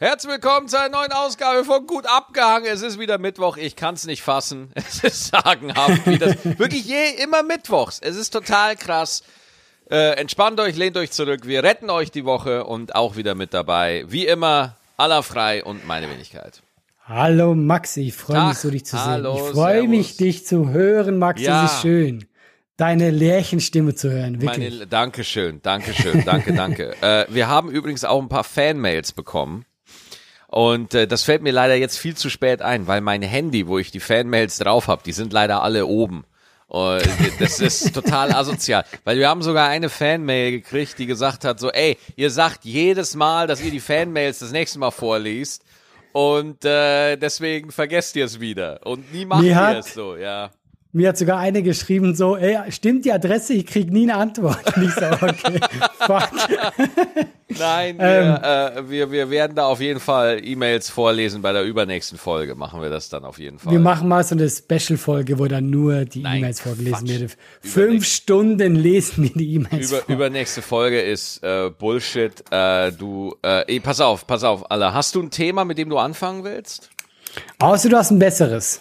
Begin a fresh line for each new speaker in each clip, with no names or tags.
Herzlich willkommen zu einer neuen Ausgabe von Gut abgehangen. Es ist wieder Mittwoch. Ich kann es nicht fassen. Es ist sagenhaft. Wie das, wirklich je immer Mittwochs. Es ist total krass. Äh, entspannt euch, lehnt euch zurück. Wir retten euch die Woche und auch wieder mit dabei. Wie immer, aller frei und meine Wenigkeit.
Hallo Maxi, ich freue mich so, dich zu
hallo,
sehen. Ich freue mich, dich zu hören, Maxi.
Ja.
Es ist schön, deine Lärchenstimme zu hören. Wirklich.
Meine, Dankeschön, Dankeschön, danke, danke. Äh, wir haben übrigens auch ein paar Fanmails bekommen. Und äh, das fällt mir leider jetzt viel zu spät ein, weil mein Handy, wo ich die Fanmails drauf habe, die sind leider alle oben. Und das ist total asozial, weil wir haben sogar eine Fanmail gekriegt, die gesagt hat so, ey, ihr sagt jedes Mal, dass ihr die Fanmails das nächste Mal vorliest und äh, deswegen vergesst ihr es wieder und nie macht
Mir
ihr
hat-
es so, ja.
Mir hat sogar eine geschrieben so, ey, stimmt die Adresse? Ich krieg nie eine Antwort. Und ich so, okay, fuck.
Nein,
Ähm.
wir, äh, wir, wir werden da auf jeden Fall E-Mails vorlesen. Bei der übernächsten Folge machen wir das dann auf jeden Fall.
Wir machen mal so eine Special-Folge, wo dann nur die E-Mails vorgelesen werden. Fünf Stunden lesen wir die E-Mails
Über,
vor.
übernächste Folge ist äh, Bullshit. Äh, du, äh, ey, pass auf, pass auf, alle. Hast du ein Thema, mit dem du anfangen willst?
Außer du hast ein besseres.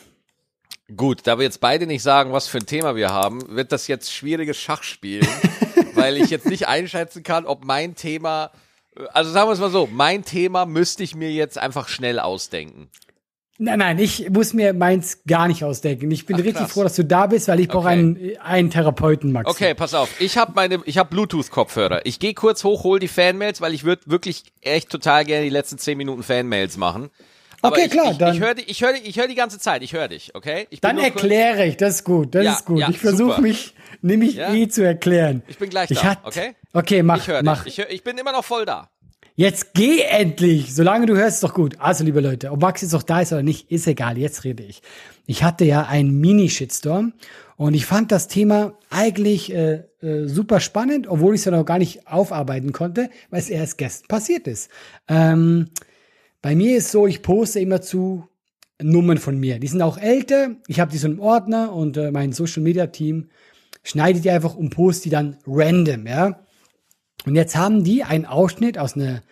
Gut, da wir jetzt beide nicht sagen, was für ein Thema wir haben, wird das jetzt schwieriges Schachspiel, weil ich jetzt nicht einschätzen kann, ob mein Thema, also sagen wir es mal so, mein Thema müsste ich mir jetzt einfach schnell ausdenken.
Nein, nein, ich muss mir meins gar nicht ausdenken. Ich bin
Ach,
richtig
krass.
froh, dass du da bist, weil ich brauche
Okay.
einen, einen Therapeuten, Maxi.
Okay, pass auf. Ich habe meine, ich habe Bluetooth-Kopfhörer. Ich gehe kurz hoch, hol die Fanmails, weil ich würde wirklich echt total gerne die letzten zehn Minuten Fanmails machen.
Okay,
ich,
klar,
ich,
dann-
Ich höre ich hör, ich hör die ganze Zeit. Ich höre dich, okay?
Dann
kurz-
erkläre ich, das ist gut, das
Ja,
ist gut.
ja,
ich versuche mich nämlich
Ja.
eh zu erklären.
Ich bin gleich
ich
da, okay?
Okay, mach,
Ich höre
mach.
dich. Ich, hör, ich bin immer noch voll da.
Jetzt geh endlich. Solange du hörst, ist doch gut. Also, liebe Leute, ob Max jetzt noch da ist oder nicht, ist egal. Jetzt rede ich. Ich hatte ja einen Mini-Shitstorm und ich fand das Thema eigentlich äh, äh, super spannend, obwohl ich es ja noch gar nicht aufarbeiten konnte, weil es erst gestern passiert ist. Ähm, bei mir ist so, ich poste immer zu Nummern von mir. Die sind auch älter. Ich habe die so im Ordner und äh, mein Social Media Team schneidet die einfach und postet die dann random, ja. Und jetzt haben die einen Ausschnitt aus einer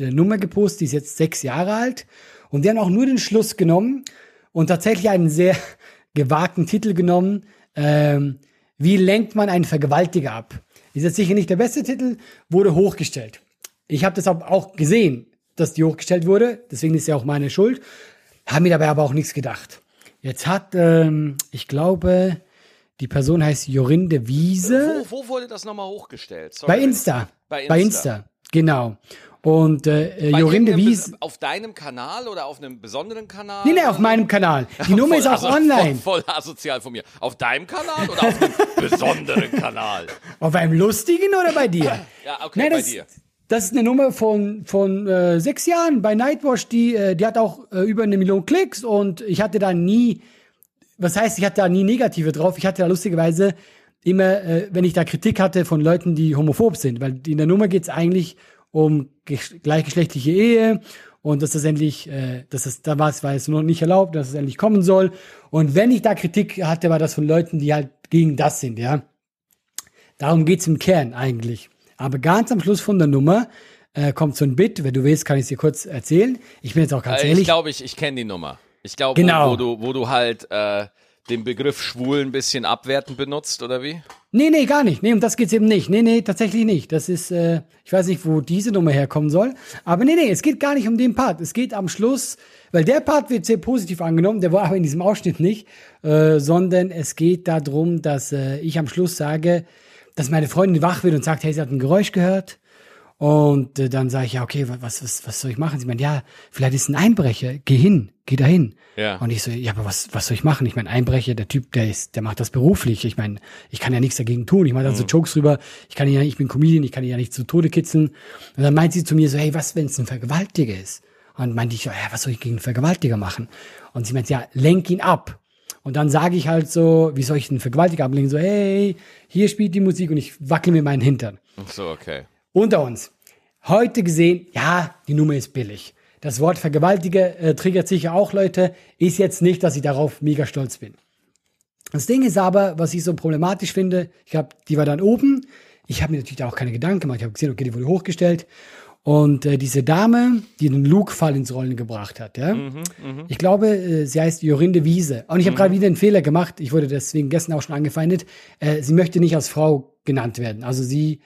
Nummer gepostet, die ist jetzt sechs Jahre alt. Und die haben auch nur den Schluss genommen und tatsächlich einen sehr gewagten Titel genommen. Ähm, wie lenkt man einen Vergewaltiger ab? Ist jetzt sicher nicht der beste Titel, wurde hochgestellt. Ich habe das auch gesehen, dass die hochgestellt wurde, deswegen ist ja auch meine Schuld. Haben mir dabei aber auch nichts gedacht. Jetzt hat, ähm, ich glaube, die Person heißt Jorinde Wiese.
Wo, wo wurde das nochmal hochgestellt? Sorry,
Bei
wenn ich-
Insta.
Bei
Bei
Insta.
Insta. Genau. Und äh,
Bei
Jorinde Wies.
Auf deinem Kanal oder auf einem besonderen Kanal?
Nee, nee, auf meinem Kanal. Die Nummer ist auch
Voll aso-
online.
Voll, voll asozial von mir. Auf deinem Kanal oder auf einem besonderen Kanal?
Auf einem lustigen oder bei dir?
Ja, okay,
Nee,
bei
das,
dir.
Das ist eine Nummer von, von äh, sechs Jahren bei Nightwatch. Die, äh, die hat auch äh, über eine Million Klicks und ich hatte da nie, was heißt, ich hatte da nie Negative drauf. Ich hatte da lustigerweise immer, äh, wenn ich da Kritik hatte von Leuten, die homophob sind, weil in der Nummer geht's eigentlich um gesch- gleichgeschlechtliche Ehe und dass das endlich, äh, dass das damals war es noch nicht erlaubt, dass es endlich kommen soll. Und wenn ich da Kritik hatte, war das von Leuten, die halt gegen das sind, ja. Darum geht's im Kern eigentlich. Aber ganz am Schluss von der Nummer äh, kommt so ein Bit. Wenn du willst, kann ich dir kurz erzählen. Ich bin jetzt auch ganz
Äh,
ehrlich.
Ich glaube, ich, ich kenne die Nummer. Ich glaube,
Genau.
wo, wo, du, wo du halt äh, den Begriff schwul ein bisschen abwertend benutzt, oder wie?
nee, nee, gar nicht. Nee, um das geht's eben nicht. Nee, nee, tatsächlich nicht. Das ist, äh, ich weiß nicht, wo diese Nummer herkommen soll. Aber nee, nee, es geht gar nicht um den Part. Es geht am Schluss, weil der Part wird sehr positiv angenommen, der war aber in diesem Ausschnitt nicht, äh, sondern es geht darum, dass äh, ich am Schluss sage, dass meine Freundin wach wird und sagt, hey, sie hat ein Geräusch gehört. Und äh, dann sage ich, ja, okay, was, was, was soll ich machen? Sie meint, ja, vielleicht ist ein Einbrecher, geh hin, geh dahin.
Ja.
Und ich so, ja, aber was, was soll ich machen? Ich meine, Einbrecher, der Typ, der ist, der macht das beruflich. Ich meine, ich kann ja nichts dagegen tun. Ich mache da so Jokes drüber. Ich kann ihn ja, ich bin Comedian, ich kann ihn ja nicht zu Tode kitzeln. Und dann meint sie zu mir so, hey, was, wenn es ein Vergewaltiger ist? Und meinte ich, ja, was soll ich gegen einen Vergewaltiger machen? Und sie meint, ja, lenk ihn ab. Und dann sage ich halt so, wie soll ich einen Vergewaltiger ablenken? So, hey, hier spielt die Musik und ich wackel mir meinen Hintern.
Ach so, okay.
Unter uns. Heute gesehen, ja, die Nummer ist billig. Das Wort Vergewaltiger äh, triggert sicher auch Leute. Ist jetzt nicht, dass ich darauf mega stolz bin. Das Ding ist aber, was ich so problematisch finde, ich habe, die war dann oben. Ich habe mir natürlich da auch keine Gedanken gemacht. Ich habe gesehen, okay, die wurde hochgestellt. Und äh, diese Dame, die den Luke-Fall ins Rollen gebracht hat, ja,
Mhm,
ich glaube, äh, sie heißt Jorinde Wiese. Und ich habe gerade wieder einen Fehler gemacht. Ich wurde deswegen gestern auch schon angefeindet. Äh, sie möchte nicht als Frau genannt werden. Also sie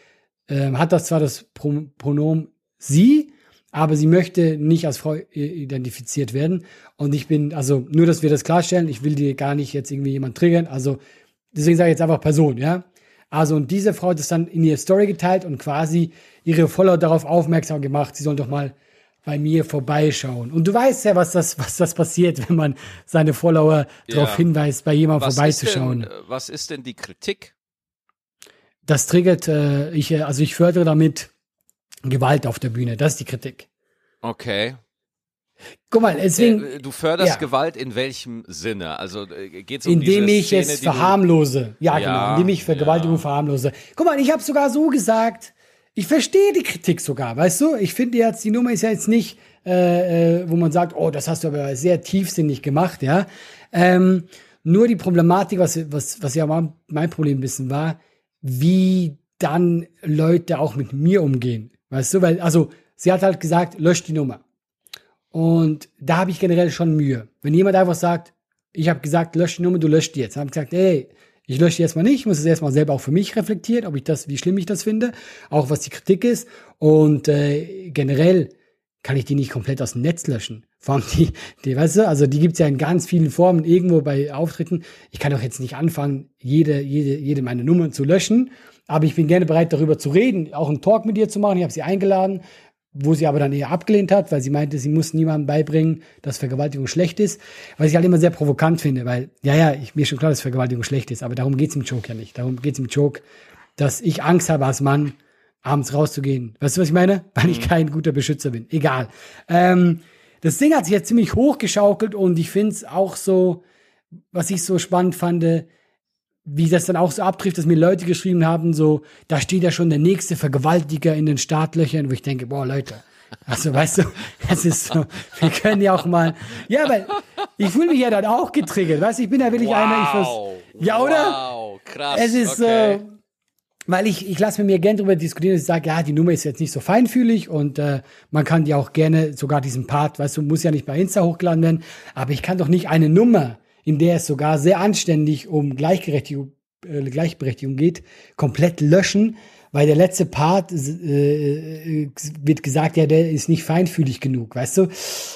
äh, hat das zwar das Pro Pronomen sie, aber sie möchte nicht als Frau äh, identifiziert werden. Und ich bin, also nur, dass wir das klarstellen, ich will dir gar nicht jetzt irgendwie jemand triggern. Also deswegen sage ich jetzt einfach Person, ja. Also und diese Frau hat es dann in ihre Story geteilt und quasi ihre Follower darauf aufmerksam gemacht, sie sollen doch mal bei mir vorbeischauen. Und du weißt ja, was das, was das passiert, wenn man seine Follower darauf
Ja.
hinweist, bei jemandem
Was ist,
vorbeizuschauen.
denn, äh, was ist denn die Kritik?
Das triggert, äh, ich, äh, also ich fördere damit Gewalt auf der Bühne. Das ist die Kritik.
Okay.
Guck mal, deswegen,
Äh, du förderst
ja.
Gewalt in welchem Sinne? Also geht es um
indem ich
Szene,
es verharmlose. Ja,
Ja,
genau, indem ich Vergewaltigung
ja.
verharmlose. Guck mal, ich habe sogar so gesagt, ich verstehe die Kritik sogar, weißt du? Ich finde jetzt, die Nummer ist ja jetzt nicht, äh, äh, wo man sagt, oh, das hast du aber sehr tiefsinnig gemacht, ja. Ähm, nur die Problematik, was, was, was ja mein mein Problem ein bisschen war, wie dann Leute auch mit mir umgehen. Weißt du, weil, also, sie hat halt gesagt, lösch die Nummer. Und da habe ich generell schon Mühe. Wenn jemand einfach sagt, ich habe gesagt, lösch die Nummer, du löscht die jetzt. Dann habe ich gesagt, ey, ich lösche die erstmal nicht, ich muss es erstmal selber auch für mich reflektieren, ob ich das, wie schlimm ich das finde, auch was die Kritik ist. Und äh, generell kann ich die nicht komplett aus dem Netz löschen. Vor allem die, die weißt du, also die gibt's ja in ganz vielen Formen irgendwo bei Auftritten. Ich kann doch jetzt nicht anfangen, jede, jede, jede meine Nummern zu löschen. Aber ich bin gerne bereit, darüber zu reden, auch einen Talk mit ihr zu machen. Ich habe sie eingeladen, wo sie aber dann eher abgelehnt hat, weil sie meinte, sie muss niemandem beibringen, dass Vergewaltigung schlecht ist. Was ich halt immer sehr provokant finde, weil, ja, ja, ich, mir ist schon klar, dass Vergewaltigung schlecht ist, aber darum geht's im Joke ja nicht. Darum geht's im Joke, dass ich Angst habe als Mann, abends rauszugehen. Weißt du, was ich meine? Weil ich kein guter Beschützer bin. Egal. Ähm, das Ding hat sich jetzt ziemlich hochgeschaukelt und ich finde es auch so, was ich so spannend fand, wie das dann auch so abtrifft, dass mir Leute geschrieben haben, so, da steht ja schon der nächste Vergewaltiger in den Startlöchern, wo ich denke, boah, Leute, also weißt du, es ist so, wir können ja auch mal, ja, weil ich fühle mich ja dann auch getriggert, weißt du, ich bin ja wirklich einer, ich
Wow.
ja, oder?
Wow, krass.
Es ist
okay.
so, weil ich, ich lasse mit mir gerne drüber diskutieren, ich sage, ja, die Nummer ist jetzt nicht so feinfühlig und äh, man kann die auch gerne, sogar diesen Part, weißt du, muss ja nicht bei Insta hochgeladen werden, aber ich kann doch nicht eine Nummer, in der es sogar sehr anständig um Gleichberechtigung, äh, Gleichberechtigung geht, komplett löschen, weil der letzte Part äh, äh, wird gesagt, ja, der ist nicht feinfühlig genug, weißt du?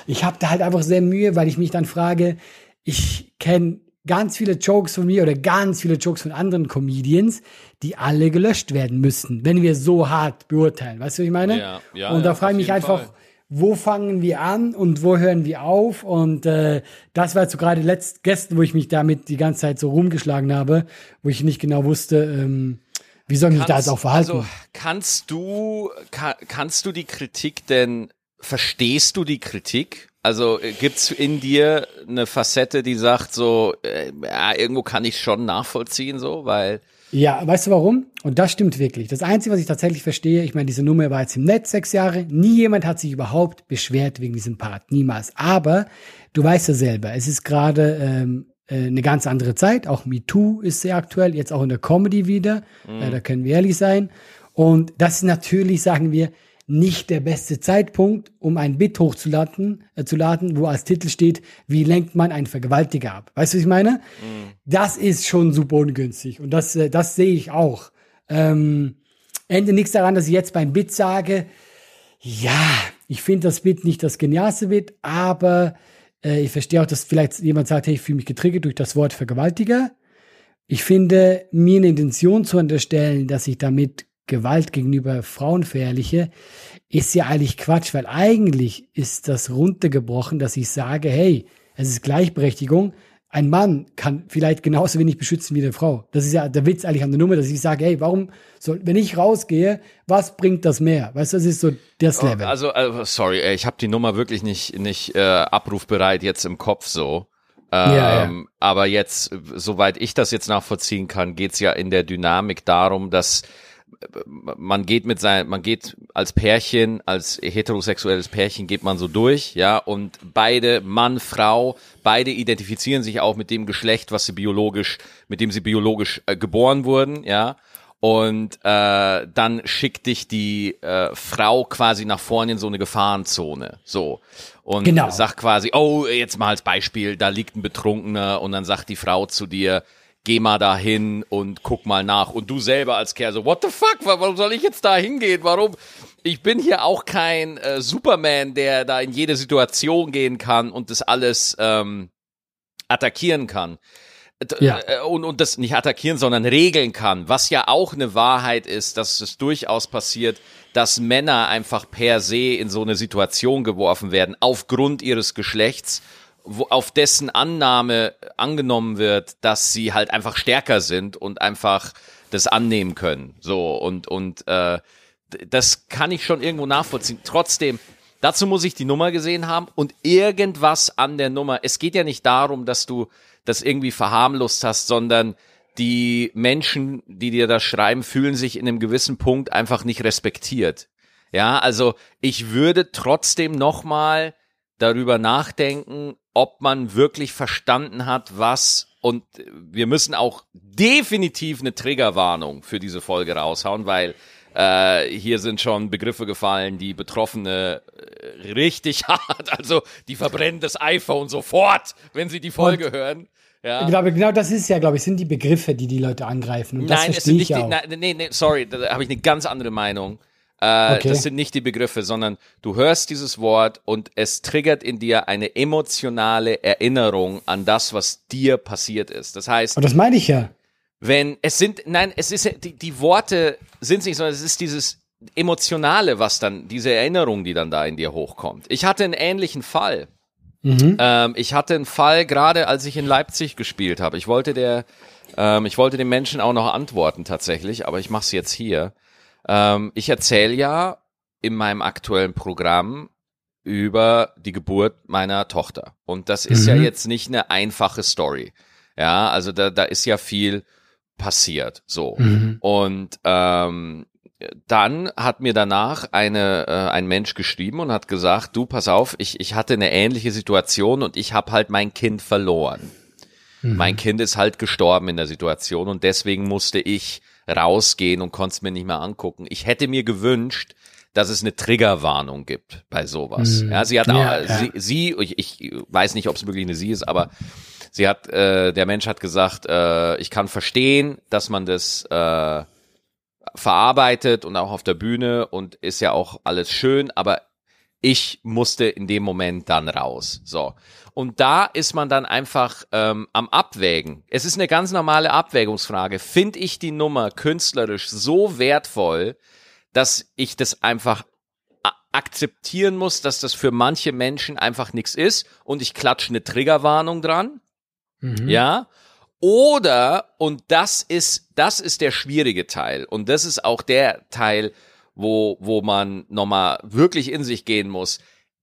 Ich habe da halt einfach sehr Mühe, weil ich mich dann frage, ich kenne ganz viele Jokes von mir oder ganz viele Jokes von anderen Comedians, die alle gelöscht werden müssten, wenn wir so hart beurteilen. Weißt du, was ich meine?
Ja, ja,
und da
ja,
frage ich mich einfach,
Fall.
Wo fangen wir an und wo hören wir auf? Und äh, das war jetzt so gerade letzt gestern, wo ich mich damit die ganze Zeit so rumgeschlagen habe, wo ich nicht genau wusste, ähm, wie soll ich mich da jetzt auch verhalten.
Also kannst du ka kannst du die Kritik denn verstehst du die Kritik? Also äh, gibt's in dir eine Facette, die sagt so, äh, ja, irgendwo kann ich schon nachvollziehen so, weil
Ja, weißt du warum? Und das stimmt wirklich. Das Einzige, was ich tatsächlich verstehe, ich meine, diese Nummer war jetzt im Netz sechs Jahre. Nie jemand hat sich überhaupt beschwert wegen diesem Part. Niemals. Aber du weißt ja selber, es ist gerade ähm, äh, eine ganz andere Zeit. Auch MeToo ist sehr aktuell, jetzt auch in der Comedy wieder. Äh, da können wir ehrlich sein. Und das ist natürlich, sagen wir, nicht der beste Zeitpunkt, um ein Bit hochzuladen, äh, zu laden, wo als Titel steht, wie lenkt man einen Vergewaltiger ab. Weißt du, was ich meine? Das ist schon super ungünstig. Und das, äh, das sehe ich auch. Ähm, Ende nichts daran, dass ich jetzt beim Bit sage, ja, ich finde das Bit nicht das genialste Bit, aber äh, ich verstehe auch, dass vielleicht jemand sagt, hey, ich fühle mich getriggert durch das Wort Vergewaltiger. Ich finde, mir eine Intention zu unterstellen, dass ich damit Gewalt gegenüber Frauen verherrliche, ist ja eigentlich Quatsch, weil eigentlich ist das runtergebrochen, dass ich sage, hey, es ist Gleichberechtigung. Ein Mann kann vielleicht genauso wenig beschützen wie eine Frau. Das ist ja der Witz eigentlich an der Nummer, dass ich sage, hey, warum soll, wenn ich rausgehe, was bringt das mehr? Weißt du, das ist so das Level.
also äh, sorry, ey, ich habe die Nummer wirklich nicht nicht äh, abrufbereit jetzt im Kopf so. Ähm,
Ja, ja.
Aber jetzt, soweit ich das jetzt nachvollziehen kann, geht's ja in der Dynamik darum, dass man geht mit sein, man geht als Pärchen, als heterosexuelles Pärchen geht man so durch, ja, und beide, Mann, Frau, beide identifizieren sich auch mit dem Geschlecht, was sie biologisch, mit dem sie biologisch äh, geboren wurden, ja. Und äh, dann schickt dich die äh, Frau quasi nach vorne in so eine Gefahrenzone. So. Und
Genau.
sagt quasi, oh, jetzt mal als Beispiel, da liegt ein Betrunkener und dann sagt die Frau zu dir, geh mal da hin und guck mal nach. Und du selber als Kerl so, what the fuck, warum soll ich jetzt da hingehen? Warum? Ich bin hier auch kein äh, Superman, der da in jede Situation gehen kann und das alles ähm, attackieren kann.
Ja.
äh, Und, und das nicht attackieren, sondern regeln kann. Was ja auch eine Wahrheit ist, dass es durchaus passiert, dass Männer einfach per se in so eine Situation geworfen werden, aufgrund ihres Geschlechts, wo, auf dessen Annahme angenommen wird, dass sie halt einfach stärker sind und einfach das annehmen können. So, und, und äh, das kann ich schon irgendwo nachvollziehen. Trotzdem, dazu muss ich die Nummer gesehen haben und irgendwas an der Nummer. Es geht ja nicht darum, dass du das irgendwie verharmlost hast, sondern die Menschen, die dir das schreiben, fühlen sich in einem gewissen Punkt einfach nicht respektiert. Ja, also ich würde trotzdem nochmal darüber nachdenken, ob man wirklich verstanden hat, was und wir müssen auch definitiv eine Triggerwarnung für diese Folge raushauen, weil äh, hier sind schon Begriffe gefallen, die Betroffene äh, richtig hart, also die verbrennen das iPhone sofort, wenn sie die Folge hören. Ja.
Ich glaube, genau das ist ja, glaube ich, sind die Begriffe, die die Leute angreifen. Und das
Nein, es
verstehe
sind
ich
nicht
ja
die,
auch.
nein, nee, nee, sorry, da habe ich eine ganz andere Meinung. Äh,
Okay.
Das sind nicht die Begriffe, sondern du hörst dieses Wort und es triggert in dir eine emotionale Erinnerung an das, was dir passiert ist. Das heißt,
Und das meine ich ja.
wenn es sind, nein, es ist die, die Worte sind es nicht, sondern es ist dieses emotionale, was dann diese Erinnerung, die dann da in dir hochkommt. Ich hatte einen ähnlichen Fall.
Mhm.
Ähm, ich hatte einen Fall gerade, als ich in Leipzig gespielt habe. Ich wollte der, ähm, ich wollte den Menschen auch noch antworten tatsächlich, aber ich mache es jetzt hier. Ähm, ich erzähle ja in meinem aktuellen Programm über die Geburt meiner Tochter. Und das ist ja
Mhm.
jetzt nicht eine einfache Story. Ja, also da, da ist ja viel passiert. So.
Mhm.
Und ähm, dann hat mir danach eine, äh, ein Mensch geschrieben und hat gesagt, du, pass auf, ich, ich hatte eine ähnliche Situation und ich habe halt mein Kind verloren. Mein Kind ist halt gestorben in der Situation und deswegen musste ich rausgehen und konnte es mir nicht mehr angucken. Ich hätte mir gewünscht, dass es eine Triggerwarnung gibt bei sowas.
Mhm.
Ja, sie hat
Ja,
auch,
ja.
sie, sie ich, ich weiß nicht, ob es wirklich eine sie ist, aber sie hat, äh, der Mensch hat gesagt, äh, ich kann verstehen, dass man das äh, verarbeitet und auch auf der Bühne und ist ja auch alles schön, aber ich musste in dem Moment dann raus. So. Und da ist man dann einfach ähm, am Abwägen. Es ist eine ganz normale Abwägungsfrage. Finde ich die Nummer künstlerisch so wertvoll, dass ich das einfach akzeptieren muss, dass das für manche Menschen einfach nichts ist und ich klatsche eine Triggerwarnung dran?
Mhm.
Ja. Oder, und das ist, das ist der schwierige Teil. Und das ist auch der Teil, wo, wo man nochmal wirklich in sich gehen muss.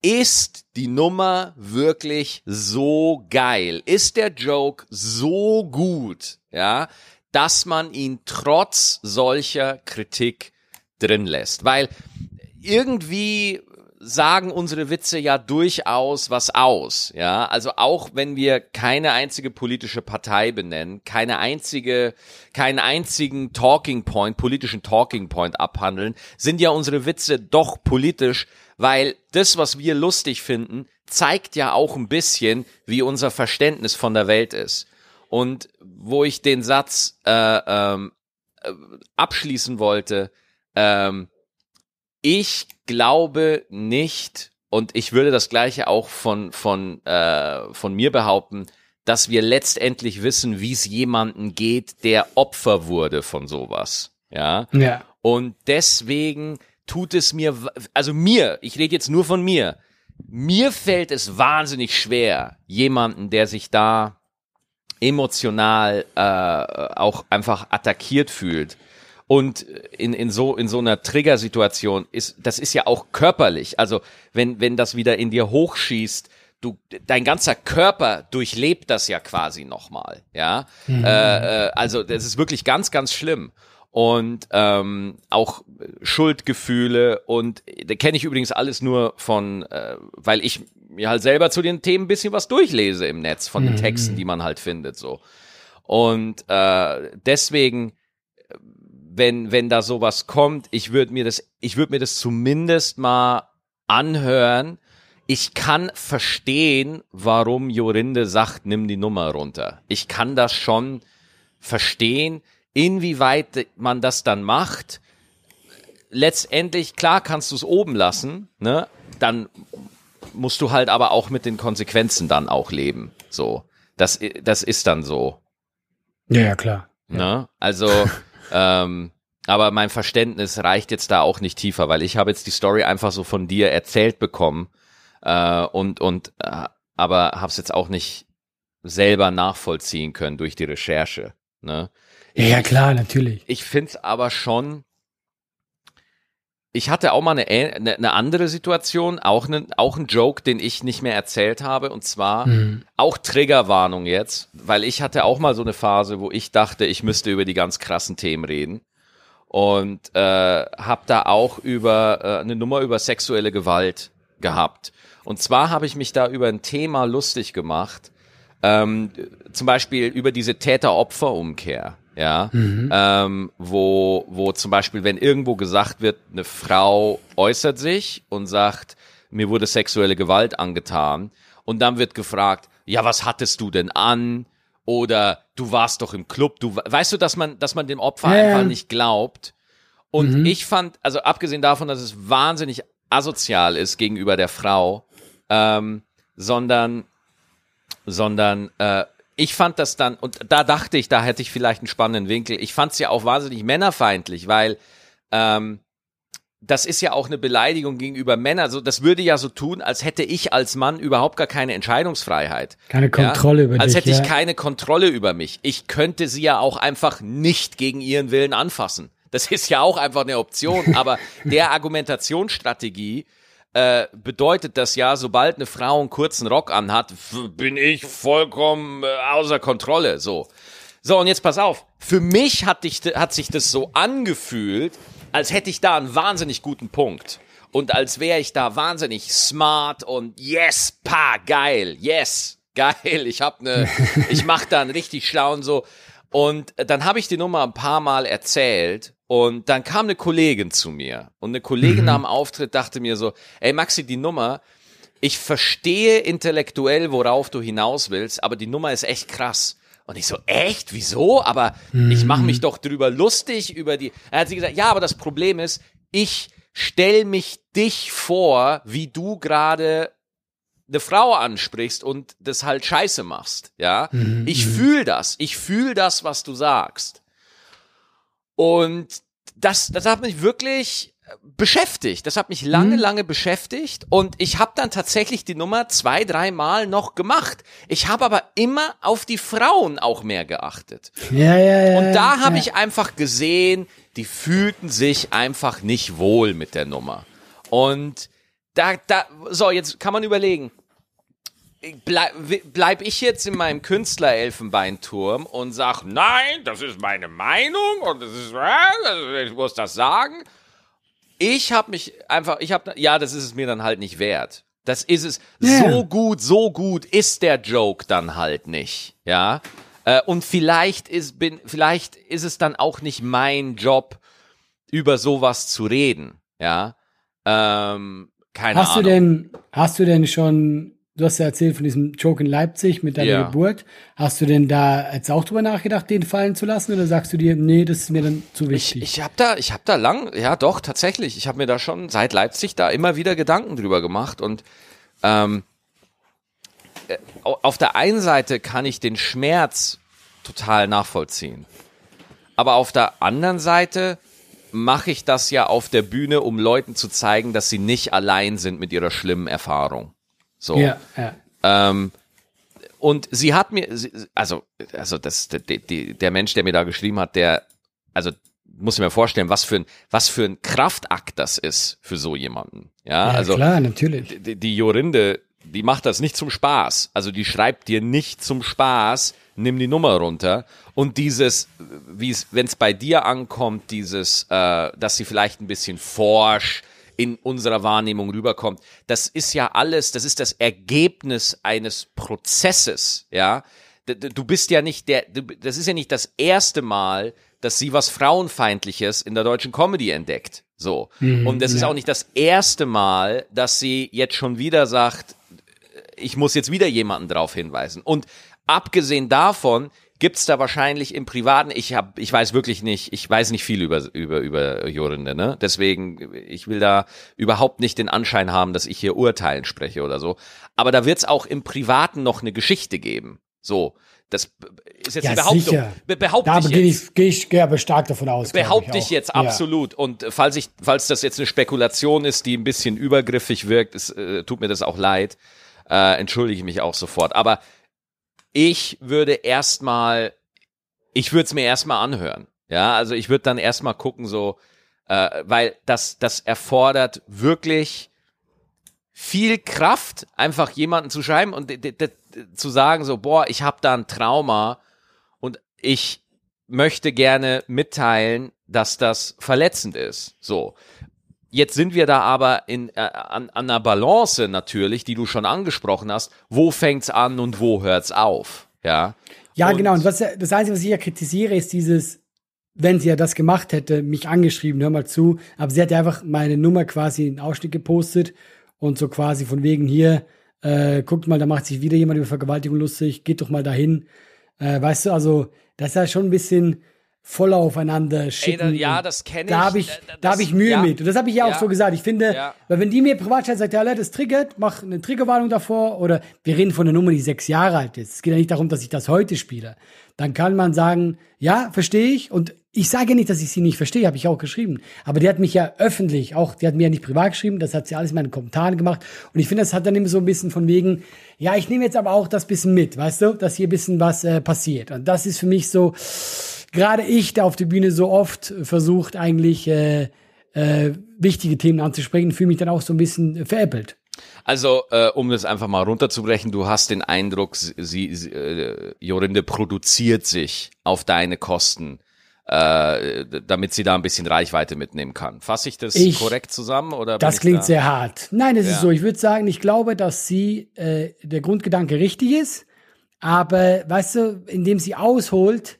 Ist die Nummer wirklich so geil? Ist der Joke so gut, ja, dass man ihn trotz solcher Kritik drin lässt? Weil irgendwie sagen unsere Witze ja durchaus was aus, ja. Also auch wenn wir keine einzige politische Partei benennen, keine einzige, keinen einzigen Talking Point, politischen Talking Point abhandeln, sind ja unsere Witze doch politisch, weil das, was wir lustig finden, zeigt ja auch ein bisschen, wie unser Verständnis von der Welt ist. Und wo ich den Satz äh, ähm, äh, abschließen wollte, ähm, ich glaube nicht, und ich würde das gleiche auch von, von, äh, von mir behaupten, dass wir letztendlich wissen, wie es jemanden geht, der Opfer wurde von sowas. Ja.
Ja.
Und deswegen tut es mir, also mir, ich rede jetzt nur von mir, mir fällt es wahnsinnig schwer, jemanden, der sich da emotional äh, auch einfach attackiert fühlt. Und in, in so in so einer Triggersituation ist das ist ja auch körperlich. Also wenn wenn das wieder in dir hochschießt, du dein ganzer Körper durchlebt das ja quasi nochmal. Ja, äh, äh, also das ist wirklich ganz ganz schlimm und ähm, auch Schuldgefühle und da kenne ich übrigens alles nur von, äh, weil ich mir halt selber zu den Themen ein bisschen was durchlese im Netz von den Texten, die man halt findet so und äh, deswegen wenn, wenn da sowas kommt, ich würde mir das, ich würde mir das zumindest mal anhören. Ich kann verstehen, warum Jorinde sagt, nimm die Nummer runter. Ich kann das schon verstehen, inwieweit man das dann macht. Letztendlich, klar kannst du es oben lassen, ne? Dann musst du halt aber auch mit den Konsequenzen dann auch leben. So. Das, das ist dann so.
Ja, ja, klar.
Ne? Also, ähm, aber mein Verständnis reicht jetzt da auch nicht tiefer, weil ich habe jetzt die Story einfach so von dir erzählt bekommen äh, und und äh, aber habe es jetzt auch nicht selber nachvollziehen können durch die Recherche. Ne?
Ja, ja klar, natürlich.
Ich finde es aber schon. Ich hatte auch mal eine, eine, eine andere Situation, auch, ne, auch ein Joke, den ich nicht mehr erzählt habe, und zwar
Mhm.
auch Triggerwarnung jetzt, weil ich hatte auch mal so eine Phase, wo ich dachte, ich müsste über die ganz krassen Themen reden und äh, habe da auch über äh, eine Nummer über sexuelle Gewalt gehabt. Und zwar habe ich mich da über ein Thema lustig gemacht, ähm, zum Beispiel über diese Täter-Opfer-Umkehr, ja, ähm, wo, wo zum Beispiel, wenn irgendwo gesagt wird, eine Frau äußert sich und sagt, mir wurde sexuelle Gewalt angetan, und dann wird gefragt, ja, was hattest du denn an? Oder du warst doch im Club, du weißt du, dass man, dass man dem Opfer
Ja,
einfach nicht glaubt. Und ich fand, also abgesehen davon, dass es wahnsinnig asozial ist gegenüber der Frau, ähm, sondern, sondern äh, ich fand das dann, und da dachte ich, da hätte ich vielleicht einen spannenden Winkel. Ich fand es ja auch wahnsinnig männerfeindlich, weil ähm, das ist ja auch eine Beleidigung gegenüber Männern. So, das würde ja so tun, als hätte ich als Mann überhaupt gar keine Entscheidungsfreiheit.
Keine Kontrolle über
Als
dich,
hätte ich
ja.
keine Kontrolle über mich. Ich könnte sie ja auch einfach nicht gegen ihren Willen anfassen. Das ist ja auch einfach eine Option. Aber der Argumentationsstrategie äh, bedeutet das ja, sobald eine Frau einen kurzen Rock anhat, bin ich vollkommen äh, außer Kontrolle. So. So, und jetzt pass auf. Für mich hat, dich, hat sich das so angefühlt, als hätte ich da einen wahnsinnig guten Punkt. Und als wäre ich da wahnsinnig smart und yes, pa, geil, yes, geil. Ich hab ne, ich mach da einen richtig schlauen so. Und dann habe ich die Nummer ein paar Mal erzählt und dann kam eine Kollegin zu mir und eine Kollegin nach dem Auftritt dachte mir so, ey Maxi, die Nummer, ich verstehe intellektuell, worauf du hinaus willst, aber die Nummer ist echt krass. Und ich so, echt? Wieso? Aber ich mache mich doch drüber lustig über die. Er hat sie gesagt, ja, aber das Problem ist, ich stell mich dich vor, wie du gerade eine Frau ansprichst und das halt scheiße machst, ja. Ich fühl das. Ich fühl das, was du sagst. Und das, das hat mich wirklich beschäftigt. Das hat mich lange, lange beschäftigt und ich habe dann tatsächlich die Nummer zwei, dreimal noch gemacht. Ich habe aber immer auf die Frauen auch mehr geachtet.
Ja, ja, ja.
Und da habe
ja.
ich einfach gesehen, die fühlten sich einfach nicht wohl mit der Nummer. Und da, da, so, jetzt kann man überlegen, bleib, bleib ich jetzt in meinem Künstlerelfenbeinturm und sag, nein, das ist meine Meinung und das ist, äh, ich muss das sagen. Ich habe mich einfach, ich habe, ja, das ist es mir dann halt nicht wert. Das ist es.
Ja.
So gut, so gut ist der Joke dann halt nicht, ja. Äh, und vielleicht ist, bin, vielleicht ist es dann auch nicht mein Job, über sowas zu reden, ja. Ähm, keine
Hast du
Ahnung.
denn, hast du denn schon, du hast ja erzählt von diesem Joke in Leipzig mit deiner
Ja.
Geburt. Hast du denn da jetzt auch drüber nachgedacht, den fallen zu lassen? Oder sagst du dir, nee, das ist mir dann zu
Ich,
wichtig?
ich habe da, ich habe da lang, ja doch tatsächlich, ich habe mir da schon seit Leipzig da immer wieder Gedanken drüber gemacht und ähm, äh, au- auf der einen Seite kann ich den Schmerz total nachvollziehen, aber auf der anderen Seite mache ich das ja auf der Bühne, um Leuten zu zeigen, dass sie nicht allein sind mit ihrer schlimmen Erfahrung. So.
ja, ja.
Ähm, und sie hat mir, also, also das, der, der, der Mensch, der mir da geschrieben hat, der, also muss ich mir vorstellen, was für ein, was für ein Kraftakt das ist für so jemanden. Ja,
Ja,
also
klar, natürlich.
die, die Jorinde, die macht das nicht zum Spaß. Also die schreibt dir nicht zum Spaß, nimm die Nummer runter. Und dieses, wie es, wenn es bei dir ankommt, dieses, äh, dass sie vielleicht ein bisschen forsch in unserer Wahrnehmung rüberkommt, das ist ja alles, das ist das Ergebnis eines Prozesses, ja. du bist ja nicht der, das ist ja nicht das erste Mal, dass sie was Frauenfeindliches in der deutschen Comedy entdeckt. So. Mhm, und das ja. ist auch nicht das erste Mal, dass sie jetzt schon wieder sagt, ich muss jetzt wieder jemanden drauf hinweisen. Und abgesehen davon gibt's da wahrscheinlich im Privaten, ich hab, ich weiß wirklich nicht, ich weiß nicht viel über, über, über Jorinde, ne? Deswegen, ich will da überhaupt nicht den Anschein haben, dass ich hier Urteilen spreche oder so. Aber da wird's auch im Privaten noch eine Geschichte geben. So. Das ist jetzt
ja,
die Behauptung.
Sicher.
Be behaupte
da
ich
gehe ich, geh ich gehe aber stark davon aus.
Behaupte ich, ich jetzt absolut. Ja. Und falls ich, falls das jetzt eine Spekulation ist, die ein bisschen übergriffig wirkt, es, äh, tut mir das auch leid. Äh, entschuldige ich mich auch sofort. Aber ich würde erstmal, ich würde es mir erstmal anhören. Ja, also ich würde dann erstmal gucken, so, äh, weil das, das erfordert wirklich viel Kraft, einfach jemanden zu schreiben und zu sagen, so, boah, ich habe da ein Trauma und ich möchte gerne mitteilen, dass das verletzend ist. So. Jetzt sind wir da aber in, äh, an, an einer Balance natürlich, die du schon angesprochen hast. Wo fängt's an und wo hört's auf? Ja.
Ja, und genau. Und was, das Einzige, was ich ja kritisiere, ist dieses, wenn sie ja das gemacht hätte, mich angeschrieben, hör mal zu. Aber sie hat einfach meine Nummer quasi in Ausschnitt gepostet und so quasi von wegen hier, äh, guckt mal, da macht sich wieder jemand über Vergewaltigung lustig, geht doch mal dahin. Äh, weißt du, also das ist ja schon ein bisschen voll aufeinander schicken. Ey,
da, ja, das kenne ich.
Da habe ich, das, da hab ich Mühe ja, mit. Und das habe ich ja, ja, auch so gesagt. Ich finde, ja. weil wenn die mir privat sagt, ja, das triggert, mach eine Triggerwarnung davor oder wir reden von einer Nummer, die sechs Jahre alt ist. Es geht ja nicht darum, dass ich das heute spiele. Dann kann man sagen, ja, verstehe ich. Und ich sage nicht, dass ich sie nicht verstehe, habe ich auch geschrieben. Aber die hat mich ja öffentlich, auch, die hat mir ja nicht privat geschrieben, das hat sie alles in meinen Kommentaren gemacht. Und ich finde, das hat dann immer so ein bisschen von wegen, ja, ich nehme jetzt aber auch das bisschen mit, weißt du, dass hier ein bisschen was äh, passiert. Und das ist für mich so, gerade ich, der auf der Bühne so oft versucht, eigentlich äh, äh, wichtige Themen anzusprechen, fühle mich dann auch so ein bisschen veräppelt.
Also, äh, um das einfach mal runterzubrechen, du hast den Eindruck, sie, sie äh, Jorinde produziert sich auf deine Kosten, äh, damit sie da ein bisschen Reichweite mitnehmen kann. Fasse ich das ich, korrekt zusammen? Oder
das klingt da? sehr hart. Nein, es ja. ist so. Ich würde sagen, ich glaube, dass sie äh, der Grundgedanke richtig ist, aber weißt du, indem sie ausholt,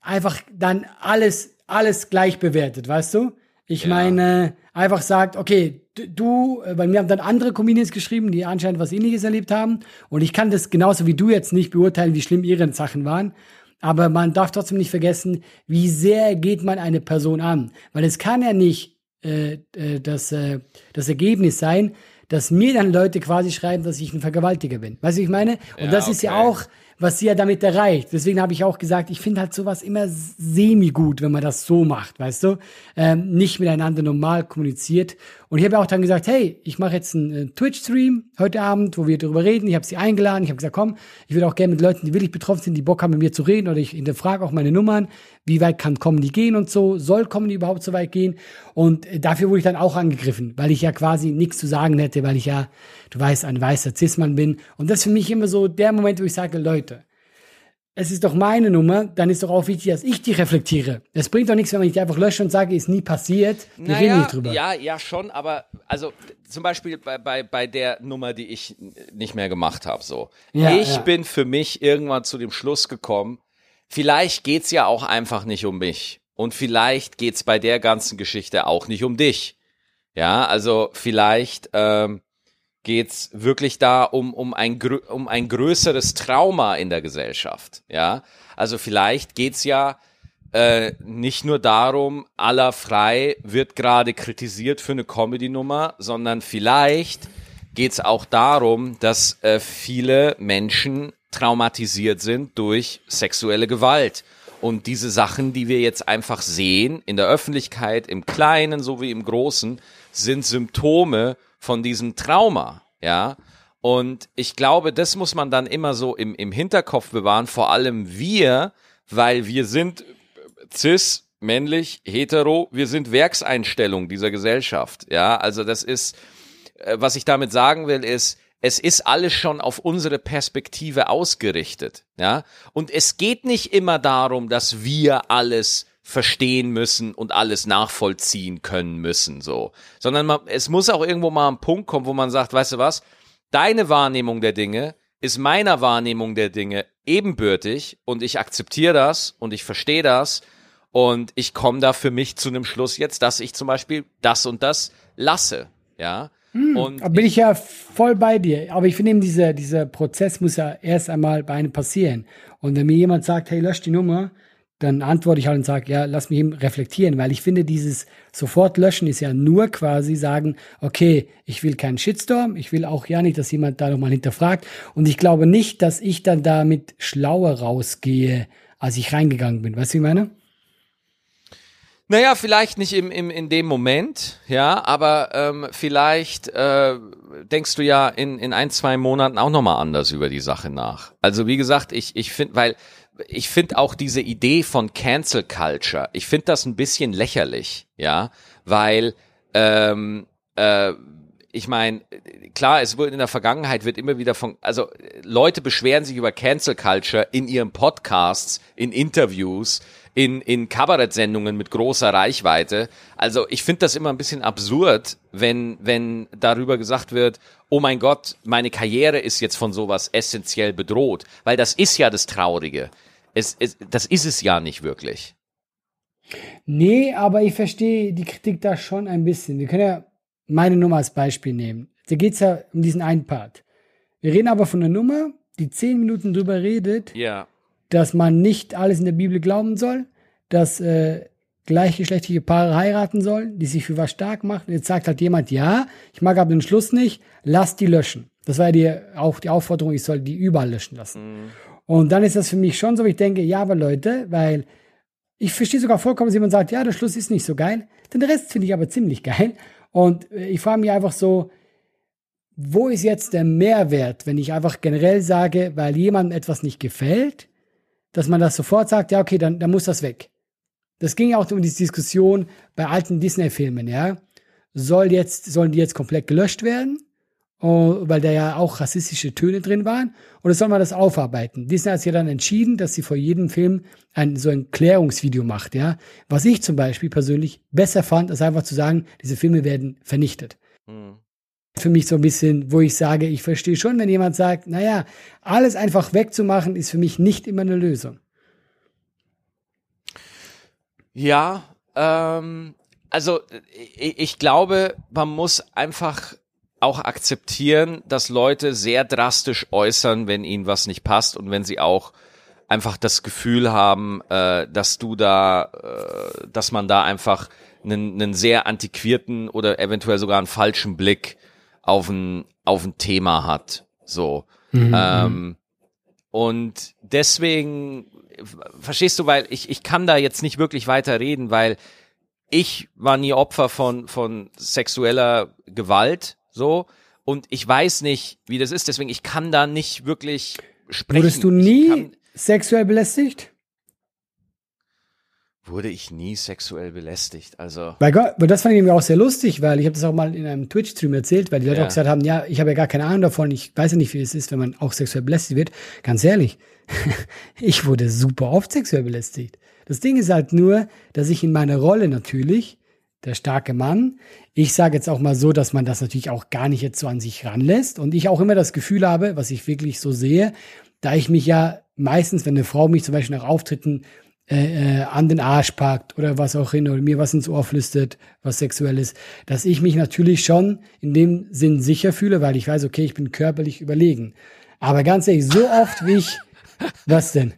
einfach dann alles, alles gleich bewertet, weißt du? Ich ja. meine, einfach sagt, okay, du, bei mir haben dann andere Comedians geschrieben, die anscheinend was ähnliches erlebt haben. Und ich kann das genauso wie du jetzt nicht beurteilen, wie schlimm ihre Sachen waren. Aber man darf trotzdem nicht vergessen, wie sehr geht man eine Person an. Weil es kann ja nicht äh, äh das, äh, das Ergebnis sein, dass mir dann Leute quasi schreiben, dass ich ein Vergewaltiger bin. Weißt du, ich meine? Und ja, das okay. ist ja auch was sie ja damit erreicht. Deswegen habe ich auch gesagt, ich finde halt sowas immer semi-gut, wenn man das so macht, weißt du? Ähm, nicht miteinander normal kommuniziert. Und ich habe auch dann gesagt, hey, ich mache jetzt einen äh, Twitch-Stream heute Abend, wo wir darüber reden. Ich habe sie eingeladen. Ich habe gesagt, komm, ich würde auch gerne mit Leuten, die wirklich betroffen sind, die Bock haben, mit mir zu reden. Oder ich hinterfrage auch meine Nummern. Wie weit kann Comedy gehen und so? Soll Comedy überhaupt so weit gehen? Und äh, dafür wurde ich dann auch angegriffen, weil ich ja quasi nichts zu sagen hätte, weil ich ja, du weißt, ein weißer Cis-Mann bin. Und das ist für mich immer so der Moment, wo ich sage, Leute, es ist doch meine Nummer, dann ist doch auch wichtig, dass ich die reflektiere. Es bringt doch nichts, wenn man die einfach lösche und sage, ist nie passiert. Wir naja, reden nicht drüber.
Ja, ja, schon, aber also zum Beispiel bei, bei, bei der Nummer, die ich nicht mehr gemacht habe, so. Ja, ich ja. bin für mich irgendwann zu dem Schluss gekommen, vielleicht geht's ja auch einfach nicht um mich. Und vielleicht geht's bei der ganzen Geschichte auch nicht um dich. Ja, also vielleicht ähm, geht's wirklich da um, um, ein, um ein größeres Trauma in der Gesellschaft. Ja, also vielleicht geht's ja äh, nicht nur darum, aller frei wird gerade kritisiert für eine Comedy-Nummer, sondern vielleicht geht's auch darum, dass äh, viele Menschen traumatisiert sind durch sexuelle Gewalt. Und diese Sachen, die wir jetzt einfach sehen, in der Öffentlichkeit, im Kleinen sowie im Großen, sind Symptome von diesem Trauma, ja. Und ich glaube, das muss man dann immer so im, im Hinterkopf bewahren, vor allem wir, weil wir sind cis, männlich, hetero, wir sind Werkseinstellung dieser Gesellschaft, ja. Also das ist, äh, was ich damit sagen will, ist, es ist alles schon auf unsere Perspektive ausgerichtet, ja. Und es geht nicht immer darum, dass wir alles verstehen müssen und alles nachvollziehen können müssen, so. Sondern man, es muss auch irgendwo mal ein Punkt kommen, wo man sagt, weißt du was, deine Wahrnehmung der Dinge ist meiner Wahrnehmung der Dinge ebenbürtig und ich akzeptiere das und ich verstehe das und ich komme da für mich zu einem Schluss jetzt, dass ich zum Beispiel das und das lasse, ja.
Hm, und bin ich, ich ja voll bei dir. Aber ich finde eben, dieser, dieser Prozess muss ja erst einmal bei einem passieren. Und wenn mir jemand sagt, hey, lösch die Nummer, dann antworte ich halt und sage, ja, lass mich eben reflektieren, weil ich finde, dieses sofort löschen ist ja nur quasi sagen, okay, ich will keinen Shitstorm, ich will auch ja nicht, dass jemand da nochmal hinterfragt und ich glaube nicht, dass ich dann damit schlauer rausgehe, als ich reingegangen bin. Weißt du, wie ich meine?
Naja, vielleicht nicht im, im, in dem Moment, ja, aber ähm, vielleicht äh, denkst du ja in, in ein, zwei Monaten auch nochmal anders über die Sache nach. Also wie gesagt, ich, ich finde, weil ich finde auch diese Idee von Cancel Culture, ich finde das ein bisschen lächerlich, ja, weil ähm, äh, ich meine, klar, es wurde in der Vergangenheit wird immer wieder von, also Leute beschweren sich über Cancel Culture in ihren Podcasts, in Interviews, in, in Kabarettsendungen mit großer Reichweite. Also ich finde das immer ein bisschen absurd, wenn, wenn darüber gesagt wird, oh mein Gott, meine Karriere ist jetzt von sowas essentiell bedroht, weil das ist ja das Traurige. Es, es, das ist es ja nicht wirklich.
Nee, aber ich verstehe die Kritik da schon ein bisschen. Wir können ja meine Nummer als Beispiel nehmen. Da geht es ja um diesen einen Part. Wir reden aber von einer Nummer, die zehn Minuten drüber redet,
ja.
dass man nicht alles in der Bibel glauben soll, dass äh, gleichgeschlechtliche Paare heiraten sollen, die sich für was stark machen. Jetzt sagt halt jemand, ja, ich mag aber den Schluss nicht, lass die löschen. Das war ja die, auch die Aufforderung, ich soll die überall löschen lassen. Mhm. Und dann ist das für mich schon so, ich denke, ja, aber Leute, weil ich verstehe sogar vollkommen, dass jemand sagt, ja, der Schluss ist nicht so geil. Den Rest finde ich aber ziemlich geil. Und äh, ich frage mich einfach so, wo ist jetzt der Mehrwert, wenn ich einfach generell sage, weil jemandem etwas nicht gefällt, dass man das sofort sagt, ja, okay, dann, dann muss das weg. Das ging ja auch um die Diskussion bei alten Disney-Filmen, ja. Soll jetzt, sollen die jetzt komplett gelöscht werden? Oh, weil da ja auch rassistische Töne drin waren. Oder soll man das aufarbeiten? Disney hat sich ja dann entschieden, dass sie vor jedem Film ein, so ein Klärungsvideo macht, ja. Was ich zum Beispiel persönlich besser fand, als einfach zu sagen, diese Filme werden vernichtet. Mhm. Für mich so ein bisschen, wo ich sage, ich verstehe schon, wenn jemand sagt, naja, alles einfach wegzumachen, ist für mich nicht immer eine Lösung.
Ja, ähm, also ich, ich glaube, man muss einfach auch akzeptieren, dass Leute sehr drastisch äußern, wenn ihnen was nicht passt und wenn sie auch einfach das Gefühl haben, äh, dass du da, äh, dass man da einfach einen, einen sehr antiquierten oder eventuell sogar einen falschen Blick auf ein, auf ein Thema hat. So. Mhm. Ähm, und deswegen, verstehst du, weil ich, ich kann da jetzt nicht wirklich weiter reden, weil ich war nie Opfer von, von sexueller Gewalt so. Und ich weiß nicht, wie das ist, deswegen ich kann da nicht wirklich sprechen.
Wurdest du nie sexuell belästigt?
Wurde ich nie sexuell belästigt, also.
Bei Gott, das fand ich mir auch sehr lustig, weil ich habe das auch mal in einem Twitch-Stream erzählt, weil die Leute ja. auch gesagt haben, ja, ich habe ja gar keine Ahnung davon, ich weiß ja nicht, wie es ist, wenn man auch sexuell belästigt wird. Ganz ehrlich, ich wurde super oft sexuell belästigt. Das Ding ist halt nur, dass ich in meiner Rolle natürlich der starke Mann. Ich sage jetzt auch mal so, dass man das natürlich auch gar nicht jetzt so an sich ranlässt und ich auch immer das Gefühl habe, was ich wirklich so sehe, da ich mich ja meistens, wenn eine Frau mich zum Beispiel nach Auftritten äh, äh, an den Arsch packt oder was auch hin oder mir was ins Ohr flüstert, was sexuell ist, dass ich mich natürlich schon in dem Sinn sicher fühle, weil ich weiß, okay, ich bin körperlich überlegen. Aber ganz ehrlich, so oft wie ich was denn?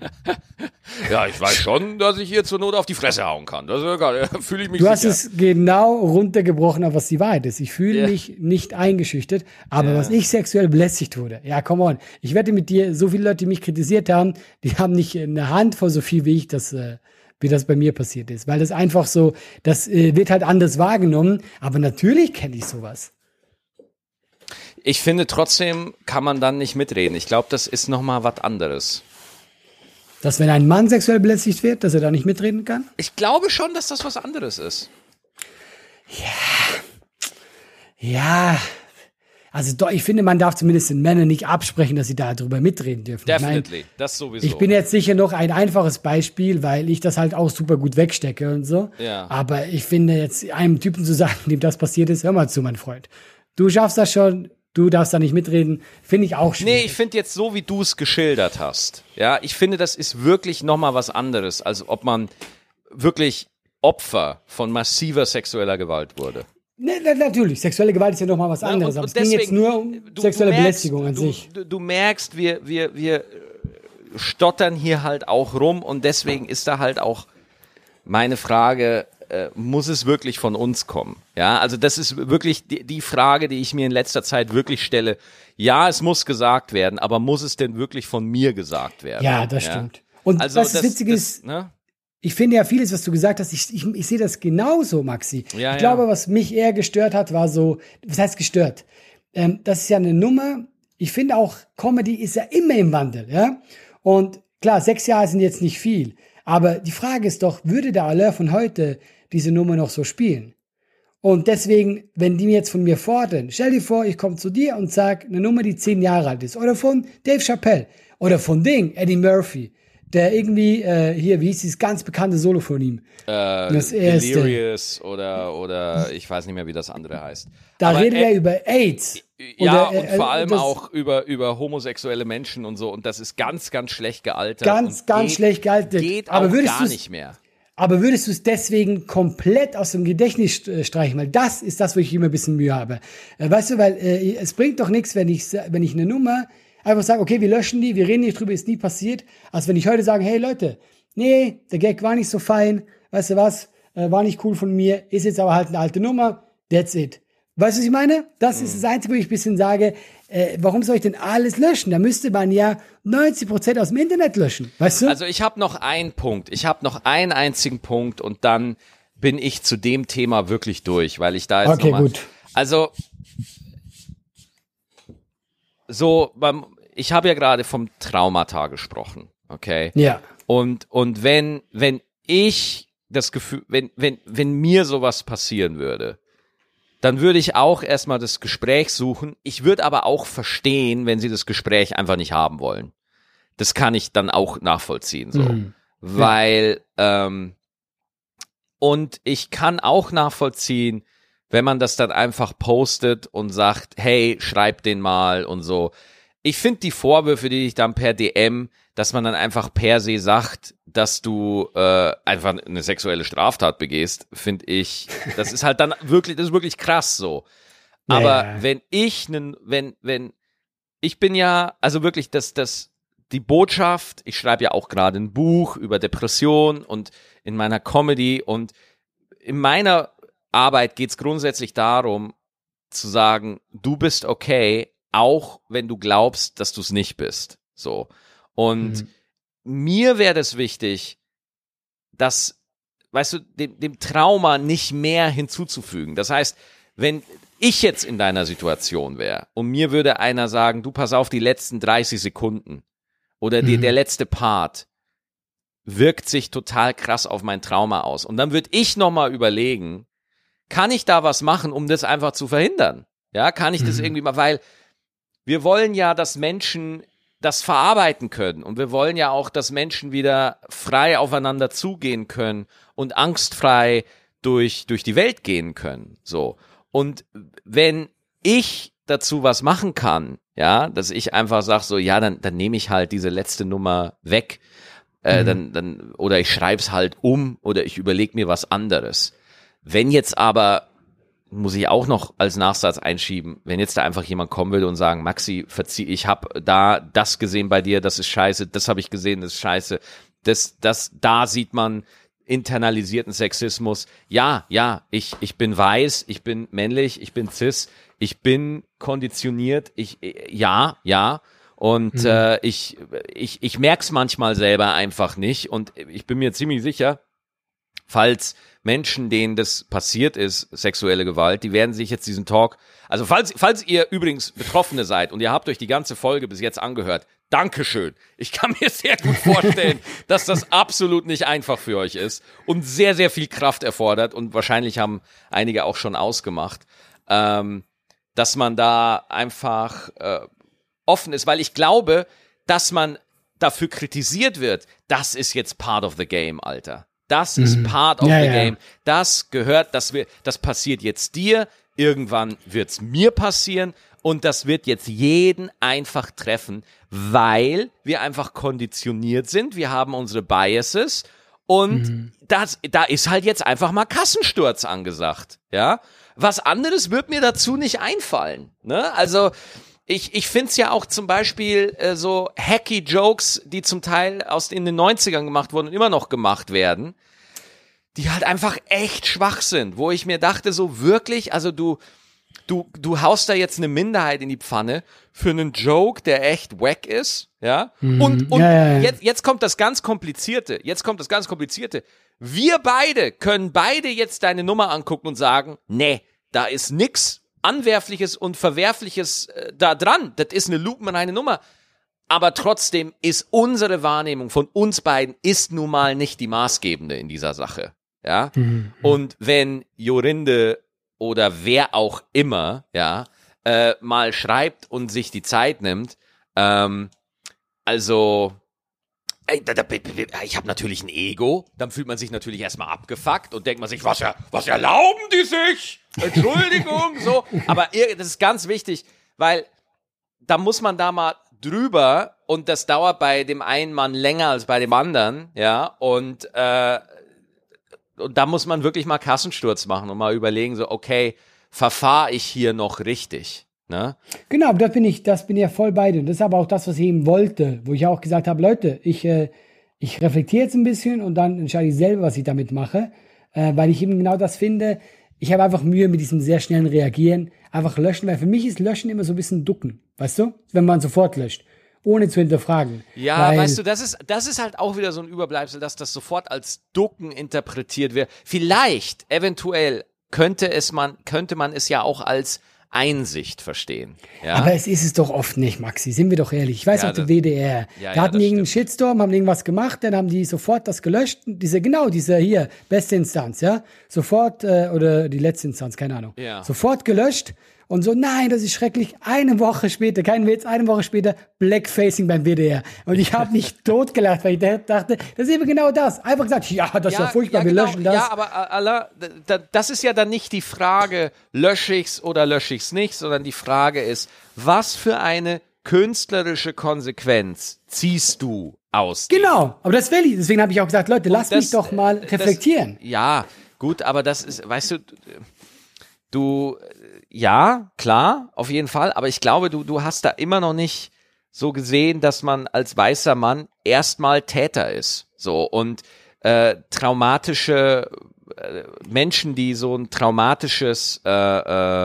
Ja, ich weiß schon, dass ich hier zur Not auf die Fresse hauen kann. Das fühle ich mich
Du
sicher.
hast es genau runtergebrochen, auf was die Wahrheit ist. Ich fühle yeah. mich nicht eingeschüchtert, aber yeah. was ich sexuell belästigt wurde. Ja, come on. Ich wette mit dir, so viele Leute, die mich kritisiert haben, die haben nicht eine Hand vor so viel wie ich, das, äh, wie das bei mir passiert ist. Weil das einfach so, das äh, wird halt anders wahrgenommen. Aber natürlich kenne ich sowas.
Ich finde trotzdem kann man dann nicht mitreden. Ich glaube, das ist nochmal was anderes.
Dass wenn ein Mann sexuell belästigt wird, dass er da nicht mitreden kann?
Ich glaube schon, dass das was anderes ist.
Ja. Ja. Also doch, ich finde, man darf zumindest den Männern nicht absprechen, dass sie darüber mitreden dürfen.
Definitely, ich mein, das sowieso.
Ich bin jetzt sicher noch ein einfaches Beispiel, weil ich das halt auch super gut wegstecke und so.
Ja.
Aber ich finde jetzt einem Typen zu sagen, dem das passiert ist, hör mal zu, mein Freund. Du schaffst das schon du darfst da nicht mitreden, finde ich auch schwierig.
Nee, ich finde jetzt so, wie du es geschildert hast. Ja, ich finde, das ist wirklich nochmal was anderes, als ob man wirklich Opfer von massiver sexueller Gewalt wurde.
Nee, natürlich, sexuelle Gewalt ist ja nochmal was anderes,
und,
aber es ging jetzt nur um
du,
sexuelle
du merkst,
Belästigung an
du,
sich.
Du, du merkst, wir, wir, wir stottern hier halt auch rum und deswegen ist da halt auch meine Frage, äh, muss es wirklich von uns kommen? Ja, also das ist wirklich die, die Frage, die ich mir in letzter Zeit wirklich stelle. Ja, es muss gesagt werden, aber muss es denn wirklich von mir gesagt werden?
Ja, das stimmt. Und
Also
was das,
das-
Witzige ist,
ne?
ich finde ja vieles, was du gesagt hast, ich, ich, ich sehe das genauso, Maxi.
Ja,
ich glaube,
ja.
was mich eher gestört hat, war so, was heißt gestört? Ähm, das ist ja eine Nummer. Ich finde auch, Comedy ist ja immer im Wandel, ja. Und klar, sechs Jahre sind jetzt nicht viel. Aber die Frage ist doch, würde der Aller von heute diese Nummer noch so spielen? Und deswegen, wenn die mir jetzt von mir fordern, stell dir vor, ich komme zu dir und sag eine Nummer, die zehn Jahre alt ist. Oder von Dave Chappelle. Oder von Ding, Eddie Murphy. Der irgendwie, äh, hier, wie hieß dieses ganz bekannte Solo von ihm?
Äh,
Das erste.
Delirious oder, oder ich weiß nicht mehr, wie das andere heißt.
Da
Aber,
redet er über AIDS.
Ja,
Oder,
und
äh,
vor allem auch über, über homosexuelle Menschen und so. Und das ist ganz, ganz schlecht gealtert.
Ganz,
und
ganz
geht,
schlecht gealtert.
Geht
Aber
auch gar nicht mehr.
Aber würdest du es deswegen komplett aus dem Gedächtnis äh, streichen? Weil das ist das, wo ich immer ein bisschen Mühe habe. Äh, weißt du, weil äh, es bringt doch nichts, wenn ich, wenn ich eine Nummer einfach sage, okay, wir löschen die, wir reden nicht drüber, ist nie passiert, als wenn ich heute sage, hey Leute, nee, der Gag war nicht so fein, weißt du was, äh, war nicht cool von mir, ist jetzt aber halt eine alte Nummer, that's it. Weißt du, was ich meine? Das ist das Einzige, wo ich ein bisschen sage, äh, warum soll ich denn alles löschen? Da müsste man ja 90% aus dem Internet löschen, weißt du?
Also ich habe noch einen Punkt. Ich habe noch einen einzigen Punkt und dann bin ich zu dem Thema wirklich durch, weil ich da jetzt
Okay, gut.
Also so beim ich habe ja gerade vom Traumata gesprochen, okay?
ja.
Und und wenn wenn ich das Gefühl, wenn wenn wenn mir sowas passieren würde, dann würde ich auch erstmal das Gespräch suchen. Ich würde aber auch verstehen, wenn sie das Gespräch einfach nicht haben wollen. Das kann ich dann auch nachvollziehen, so.
Mhm.
Weil, ähm, und ich kann auch nachvollziehen, wenn man das dann einfach postet und sagt, hey, schreib den mal und so. Ich finde die Vorwürfe, die ich dann per DM, dass man dann einfach per se sagt, dass du äh, einfach eine sexuelle Straftat begehst, finde ich, das ist halt dann wirklich, das ist wirklich krass so. Aber
ja.
wenn ich nen, wenn, wenn, ich bin ja, also wirklich, das, das, die Botschaft, ich schreibe ja auch gerade ein Buch über Depression und in meiner Comedy und in meiner Arbeit geht es grundsätzlich darum, zu sagen, du bist okay, auch wenn du glaubst, dass du es nicht bist. So. Und mir wäre das wichtig, dass, weißt du, dem, dem Trauma nicht mehr hinzuzufügen. Das heißt, wenn ich jetzt in deiner Situation wäre und mir würde einer sagen, du pass auf die letzten 30 Sekunden oder die,
Mhm.
der letzte Part wirkt sich total krass auf mein Trauma aus. Und dann würde ich nochmal überlegen, kann ich da was machen, um das einfach zu verhindern? Ja, kann ich das
Mhm.
irgendwie mal, weil wir wollen ja, dass Menschen das verarbeiten können und wir wollen ja auch, dass Menschen wieder frei aufeinander zugehen können und angstfrei durch, durch die Welt gehen können. So. Und wenn ich dazu was machen kann, ja, dass ich einfach sage, so, ja, dann, dann nehme ich halt diese letzte Nummer weg, äh, dann, dann, oder ich schreib's halt um oder ich überlege mir was anderes. Wenn jetzt aber muss ich auch noch als Nachsatz einschieben, wenn jetzt da einfach jemand kommen würde und sagen, Maxi, verzieh, ich habe da das gesehen bei dir, das ist scheiße, das habe ich gesehen, das ist scheiße, das, das, da sieht man internalisierten Sexismus. Ja, ja, ich, ich bin weiß, ich bin männlich, ich bin cis, ich bin konditioniert, ich, ja, ja. Und äh, ich, ich, ich merk's manchmal selber einfach nicht. Und ich bin mir ziemlich sicher, falls Menschen, denen das passiert ist, sexuelle Gewalt, die werden sich jetzt diesen Talk, also falls, falls ihr übrigens Betroffene seid und ihr habt euch die ganze Folge bis jetzt angehört, Dankeschön. Ich kann mir sehr gut vorstellen, dass das absolut nicht einfach für euch ist und sehr, sehr viel Kraft erfordert und wahrscheinlich haben einige auch schon ausgemacht, ähm, dass man da einfach äh, offen ist, weil ich glaube, dass man dafür kritisiert wird, das ist jetzt part of the game, Alter. Das ist part of
Ja,
the
ja.
game. Das gehört, das, wir, das passiert jetzt dir. Irgendwann wird's mir passieren Und das wird jetzt jeden einfach treffen, weil wir einfach konditioniert sind. Wir haben unsere Biases und mhm. das, da ist halt jetzt einfach mal Kassensturz angesagt. Ja, was anderes wird mir dazu nicht einfallen. Ne? Also ich, ich finde es ja auch zum Beispiel äh, so hacky Jokes, die zum Teil aus in den 90ern gemacht wurden und immer noch gemacht werden, die halt einfach echt schwach sind, wo ich mir dachte, so wirklich, also du, du, du haust da jetzt eine Minderheit in die Pfanne für einen Joke, der echt wack ist, ja? Mhm. Und, und ja, ja, ja. Jetzt, jetzt kommt das ganz Komplizierte, jetzt kommt das ganz Komplizierte. Wir beide können beide jetzt deine Nummer angucken und sagen, nee, da ist nix Anwerfliches und Verwerfliches äh, da dran. Das ist eine lupenreine Nummer. Aber trotzdem ist unsere Wahrnehmung von uns beiden ist nun mal nicht die maßgebende in dieser Sache. Ja. Mhm. Und wenn Jorinde oder wer auch immer, ja, äh, mal schreibt und sich die Zeit nimmt, ähm, also ich habe natürlich ein Ego, dann fühlt man sich natürlich erstmal abgefuckt und denkt man sich, was, was erlauben die sich? Entschuldigung, so. Aber das ist ganz wichtig, weil da muss man da mal drüber und das dauert bei dem einen Mann länger als bei dem anderen, ja, und, äh, und da muss man wirklich mal Kassensturz machen und mal überlegen, so, okay, verfahre ich hier noch richtig? Ne?
Genau, das bin ich, das bin ja voll bei dir. Das ist aber auch das, was ich eben wollte, wo ich auch gesagt habe, Leute, ich, äh, ich reflektiere jetzt ein bisschen und dann entscheide ich selber, was ich damit mache, äh, weil ich eben genau das finde. Ich habe einfach Mühe mit diesem sehr schnellen Reagieren, einfach löschen, weil für mich ist Löschen immer so ein bisschen Ducken, weißt du? Wenn man sofort löscht ohne zu hinterfragen.
Ja, weißt du, das ist, das ist halt auch wieder so ein Überbleibsel, dass das sofort als Ducken interpretiert wird. Vielleicht, eventuell, könnte es man, könnte man es ja auch als Einsicht verstehen. Ja?
Aber es ist es doch oft nicht, Maxi. Sind wir doch ehrlich. Ich weiß ja, auch, der WDR. Ja, da hatten irgendeinen stimmt. Shitstorm, haben irgendwas gemacht, dann haben die sofort das gelöscht. Diese, genau, diese hier, beste Instanz, ja. Sofort, äh, oder die letzte Instanz, keine Ahnung. Ja. Sofort gelöscht und so, nein, das ist schrecklich. Eine Woche später, kein Witz, eine Woche später Blackfacing beim WDR. Und ich habe mich totgelacht, weil ich dachte, das ist eben genau das. Einfach gesagt, ja, das ja, ist ja furchtbar, ja, genau. wir löschen das.
Ja, aber äh, Allah, das ist ja dann nicht die Frage, lösche ich's oder lösche ich's nicht, sondern die Frage ist, was für eine künstlerische Konsequenz ziehst du aus?
Genau, aber das will ich. Deswegen habe ich auch gesagt, Leute, lasst mich doch mal reflektieren.
Das, ja, gut, aber das ist, weißt du, du, ja, klar, auf jeden Fall. Aber ich glaube, du, du hast da immer noch nicht so gesehen, dass man als weißer Mann erstmal Täter ist. So und äh, traumatische äh, Menschen, die so ein traumatisches äh,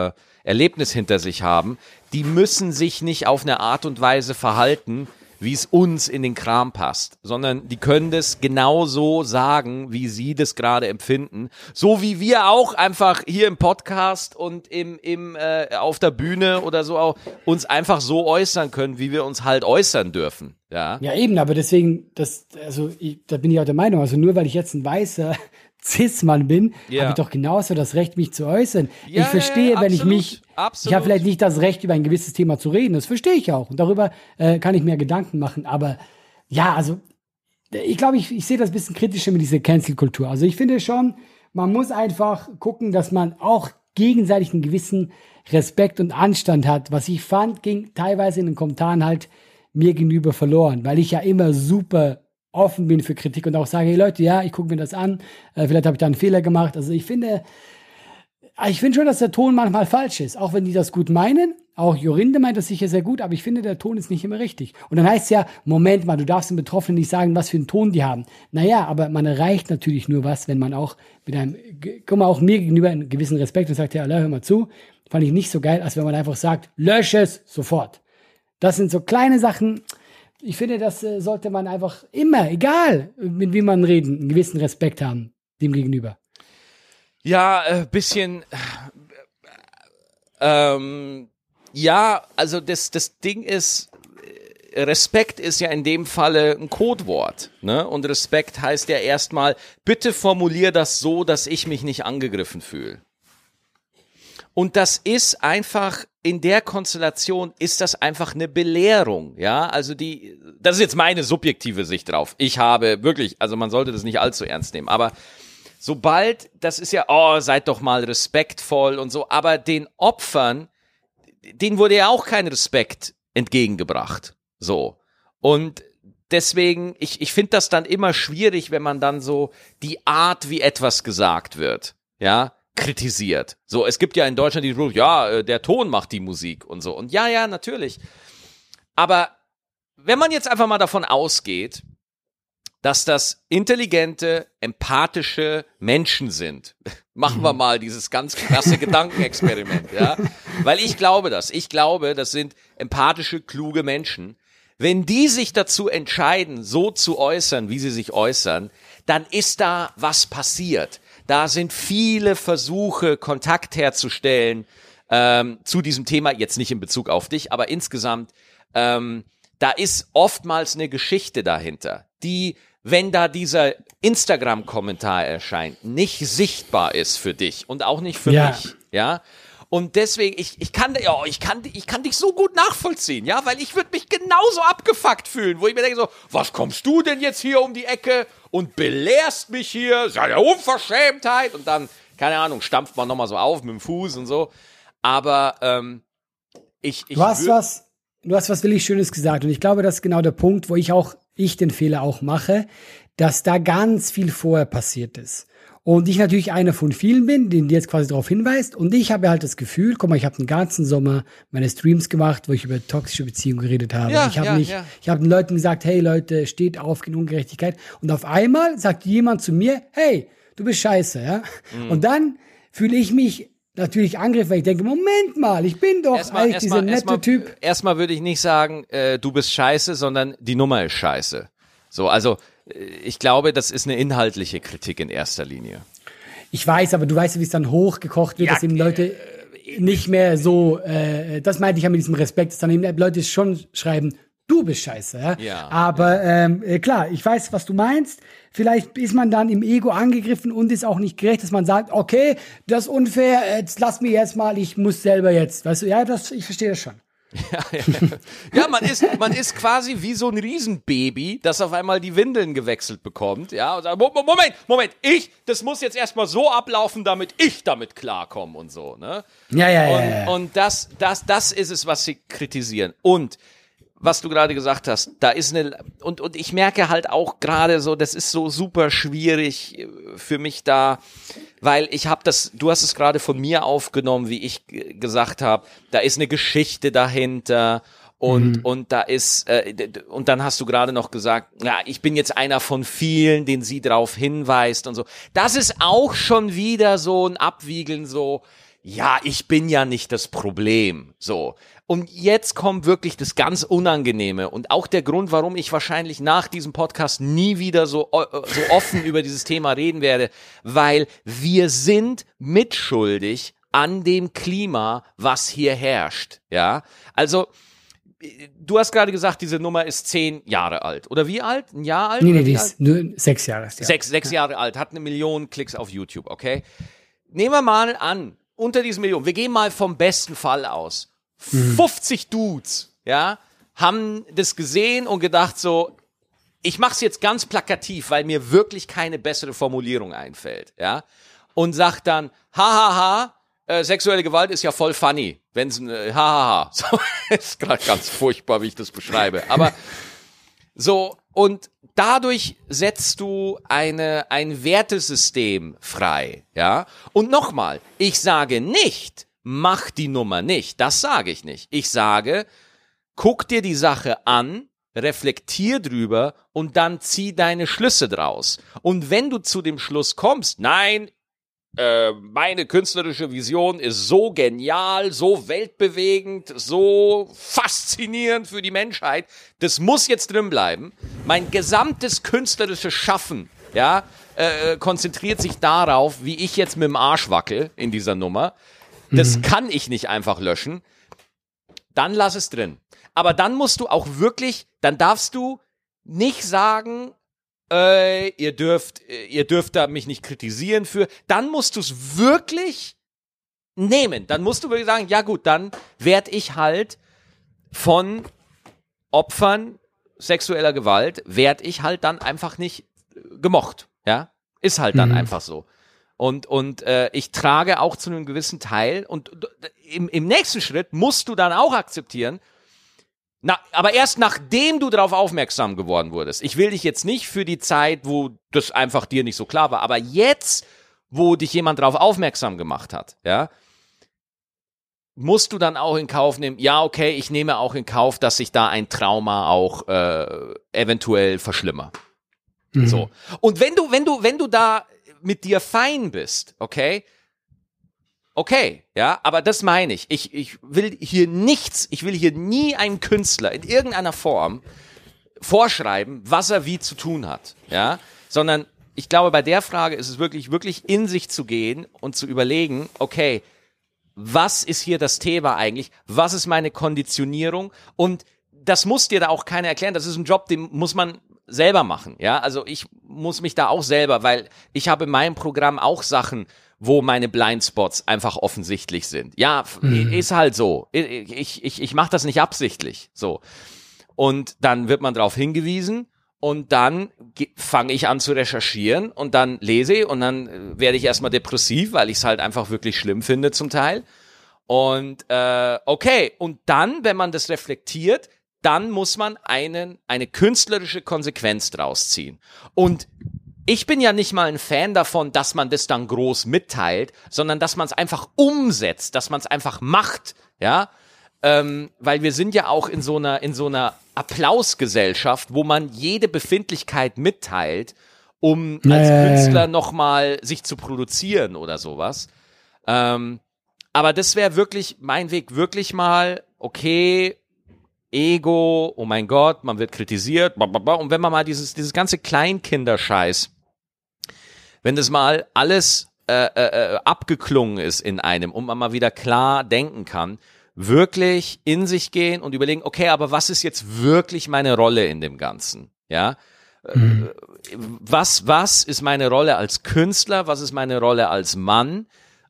äh, Erlebnis hinter sich haben, die müssen sich nicht auf eine Art und Weise verhalten, wie es uns in den Kram passt, sondern die können das genau so sagen, wie sie das gerade empfinden. So wie wir auch einfach hier im Podcast und im, im, äh, auf der Bühne oder so auch uns einfach so äußern können, wie wir uns halt äußern dürfen. Ja,
ja eben, aber deswegen, das, also ich, da bin ich auch der Meinung, also nur weil ich jetzt ein weißer Cis-Mann bin, ja. habe ich doch genauso das Recht, mich zu äußern. Ja, ich verstehe, ja, wenn ich mich, absolut. ich habe vielleicht nicht das Recht, über ein gewisses Thema zu reden. Das verstehe ich auch. Und darüber äh, kann ich mir Gedanken machen. Aber ja, also ich glaube, ich, ich sehe das ein bisschen kritischer mit dieser Cancel-Kultur. Also ich finde schon, man muss einfach gucken, dass man auch gegenseitig einen gewissen Respekt und Anstand hat. Was ich fand, ging teilweise in den Kommentaren halt mir gegenüber verloren, weil ich ja immer super offen bin für Kritik und auch sage, hey Leute, ja, ich gucke mir das an, äh, vielleicht habe ich da einen Fehler gemacht. Also ich finde, äh, ich finde schon, dass der Ton manchmal falsch ist, auch wenn die das gut meinen. Auch Jorinde meint das sicher sehr gut, aber ich finde, der Ton ist nicht immer richtig. Und dann heißt es ja, Moment mal, du darfst den Betroffenen nicht sagen, was für einen Ton die haben. Naja, aber man erreicht natürlich nur was, wenn man auch mit einem, guck mal, auch mir gegenüber einen gewissen Respekt und sagt, ja, hör mal zu. Fand ich nicht so geil, als wenn man einfach sagt, lösche es sofort. Das sind so kleine Sachen, ich finde, das äh, sollte man einfach immer, egal mit wem man reden, einen gewissen Respekt haben dem gegenüber.
Ja, äh, bisschen. Ähm, ja, also das, das Ding ist, äh, Respekt ist ja in dem Falle ein Codewort. Ne? Und Respekt heißt ja erstmal, bitte formulier das so, dass ich mich nicht angegriffen fühle. Und das ist einfach in der Konstellation ist das einfach eine Belehrung, ja? Also die das ist jetzt meine subjektive Sicht drauf. Ich habe wirklich, also man sollte das nicht allzu ernst nehmen, aber sobald das ist ja oh, seid doch mal respektvoll und so, aber den Opfern denen wurde ja auch kein Respekt entgegengebracht. So. Und deswegen, ich, ich finde das dann immer schwierig, wenn man dann so die Art, wie etwas gesagt wird, ja, kritisiert. So, es gibt ja in Deutschland die Rule, ja, äh, der Ton macht die Musik und so. Und ja, ja, natürlich. Aber wenn man jetzt einfach mal davon ausgeht, dass das intelligente, empathische Menschen sind. Machen wir mal dieses ganz krasse Gedankenexperiment, ja? Weil ich glaube das. Ich glaube, das sind empathische, kluge Menschen. Wenn die sich dazu entscheiden, so zu äußern, wie sie sich äußern, dann ist da was passiert. Da sind viele Versuche, Kontakt herzustellen ähm, zu diesem Thema, jetzt nicht in Bezug auf dich, aber insgesamt, ähm, da ist oftmals eine Geschichte dahinter, die wenn da dieser Instagram-Kommentar erscheint, nicht sichtbar ist für dich und auch nicht für ja. mich, ja. Und deswegen, ich, ich kann, ja, ich kann, ich kann dich so gut nachvollziehen, ja, weil ich würde mich genauso abgefuckt fühlen, wo ich mir denke so, was kommst du denn jetzt hier um die Ecke und belehrst mich hier, ist ja Unverschämtheit und dann, keine Ahnung, stampft man nochmal so auf mit dem Fuß und so. Aber ähm, ich, ich
du hast was, du hast was wirklich Schönes gesagt und ich glaube, das ist genau der Punkt, wo ich auch ich den Fehler auch mache, dass da ganz viel vorher passiert ist. Und ich natürlich einer von vielen bin, den jetzt quasi darauf hinweist. Und ich habe halt das Gefühl, guck mal, ich habe den ganzen Sommer meine Streams gemacht, wo ich über toxische Beziehungen geredet habe. Ja, ich habe ja, nicht, ja. ich habe den Leuten gesagt, hey Leute, steht auf gegen Ungerechtigkeit. Und auf einmal sagt jemand zu mir, hey, du bist scheiße, ja. Mhm. Und dann fühle ich mich natürlich Angriff, weil ich denke, Moment mal, ich bin doch erstmal, eigentlich erstmal, dieser nette
erstmal,
Typ.
Erstmal würde ich nicht sagen, äh, du bist scheiße, sondern die Nummer ist scheiße. So, also ich glaube, das ist eine inhaltliche Kritik in erster Linie.
Ich weiß, aber du weißt, wie es dann hochgekocht wird, ja, dass eben Leute äh, nicht mehr so, äh, das meinte ich ja mit diesem Respekt, dass dann eben Leute schon schreiben, du bist scheiße. Ja? ja Aber ja. Ähm, äh, klar, ich weiß, was du meinst. Vielleicht ist man dann im Ego angegriffen und ist auch nicht gerecht, dass man sagt, okay, das ist unfair, jetzt lass mich jetzt mal, ich muss selber jetzt. Weißt du, ja, das, ich verstehe das schon.
Ja, ja. ja, man ist, man ist quasi wie so ein Riesenbaby, das auf einmal die Windeln gewechselt bekommt. Ja, und sagt, Moment, Moment, ich, das muss jetzt erstmal so ablaufen, damit ich damit klarkomme und so, ne?
Ja, ja,
und,
ja, ja.
Und das, das, das ist es, was sie kritisieren. Und was du gerade gesagt hast, da ist eine und und ich merke halt auch gerade so, das ist so super schwierig äh, für mich da, weil ich habe das, du hast es gerade von mir aufgenommen, wie ich gesagt habe, da ist eine Geschichte dahinter und mhm. und da ist äh, und dann hast du gerade noch gesagt, ja, ich bin jetzt einer von vielen, den sie darauf hinweist und so. Das ist auch schon wieder so ein Abwiegeln so ja, ich bin ja nicht das Problem. So. Und jetzt kommt wirklich das ganz Unangenehme und auch der Grund, warum ich wahrscheinlich nach diesem Podcast nie wieder so, äh, so offen über dieses Thema reden werde, weil wir sind mitschuldig an dem Klima, was hier herrscht. Ja, also, du hast gerade gesagt, diese Nummer ist zehn Jahre alt. Oder wie alt? Ein Jahr alt?
Nee, nee, die ist nur sechs Jahre.
Ja. Sechs, sechs Jahre alt, hat eine Million Klicks auf YouTube, okay? Nehmen wir mal an, unter diesen Millionen, wir gehen mal vom besten Fall aus. Mhm. 50 Dudes, ja, haben das gesehen und gedacht so, ich mach's jetzt ganz plakativ, weil mir wirklich keine bessere Formulierung einfällt, ja, und sagt dann, hahaha, äh, sexuelle Gewalt ist ja voll funny, wenn's, äh, hahaha, so, ist gerade ganz furchtbar, wie ich das beschreibe, aber so, und dadurch setzt du eine, ein Wertesystem frei, ja. Und nochmal, ich sage nicht, mach die Nummer nicht. Das sage ich nicht. Ich sage, guck dir die Sache an, reflektier drüber und dann zieh deine Schlüsse draus. Und wenn du zu dem Schluss kommst, nein, äh, meine künstlerische Vision ist so genial, so weltbewegend, so faszinierend für die Menschheit. Das muss jetzt drin bleiben. Mein gesamtes künstlerisches Schaffen, ja, äh, konzentriert sich darauf, wie ich jetzt mit dem Arsch wackel in dieser Nummer. Das mhm. kann ich nicht einfach löschen. Dann lass es drin. Aber dann musst du auch wirklich, dann darfst du nicht sagen, äh, ihr dürft, ihr dürft da mich nicht kritisieren für, dann musst du es wirklich nehmen. Dann musst du wirklich sagen, ja gut, dann werde ich halt von Opfern sexueller Gewalt, werde ich halt dann einfach nicht gemocht. Ja, ist halt dann mhm. einfach so. Und, und äh, ich trage auch zu einem gewissen Teil und im, im nächsten Schritt musst du dann auch akzeptieren, na, aber erst nachdem du darauf aufmerksam geworden wurdest. Ich will dich jetzt nicht für die Zeit, wo das einfach dir nicht so klar war, aber jetzt, wo dich jemand darauf aufmerksam gemacht hat, ja, musst du dann auch in Kauf nehmen, ja, okay, ich nehme auch in Kauf, dass sich da ein Trauma auch äh, eventuell verschlimmert. Mhm. So. Und wenn du, wenn du, wenn du da mit dir fein bist, okay, okay, ja, aber das meine ich. Ich, ich will hier nichts, ich will hier nie einem Künstler in irgendeiner Form vorschreiben, was er wie zu tun hat, ja, sondern ich glaube, bei der Frage ist es wirklich, wirklich in sich zu gehen und zu überlegen, okay, was ist hier das Thema eigentlich? Was ist meine Konditionierung? Und das muss dir da auch keiner erklären. Das ist ein Job, den muss man selber machen. Ja, also ich muss mich da auch selber, weil ich habe in meinem Programm auch Sachen, wo meine Blindspots einfach offensichtlich sind. Ja, mhm. ist halt so. Ich, ich, ich mache das nicht absichtlich. So. Und dann wird man darauf hingewiesen und dann fange ich an zu recherchieren und dann lese ich und dann äh, werde ich erstmal depressiv, weil ich es halt einfach wirklich schlimm finde zum Teil. Und äh, okay, und dann, wenn man das reflektiert, dann muss man einen, eine künstlerische Konsequenz draus ziehen. Und ich bin ja nicht mal ein Fan davon, dass man das dann groß mitteilt, sondern dass man es einfach umsetzt, dass man es einfach macht, ja, ähm, weil wir sind ja auch in so einer in so einer Applausgesellschaft, wo man jede Befindlichkeit mitteilt, um nee. als Künstler nochmal sich zu produzieren oder sowas. Ähm, aber das wäre wirklich mein Weg, wirklich mal, okay, Ego, oh mein Gott, man wird kritisiert, und wenn man mal dieses, dieses ganze Kleinkinderscheiß, wenn das mal alles äh, äh, äh, abgeklungen ist in einem und man mal wieder klar denken kann, wirklich in sich gehen und überlegen, okay, aber was ist jetzt wirklich meine Rolle in dem Ganzen? Ja, mhm. was, was ist meine Rolle als Künstler? Was ist meine Rolle als Mann?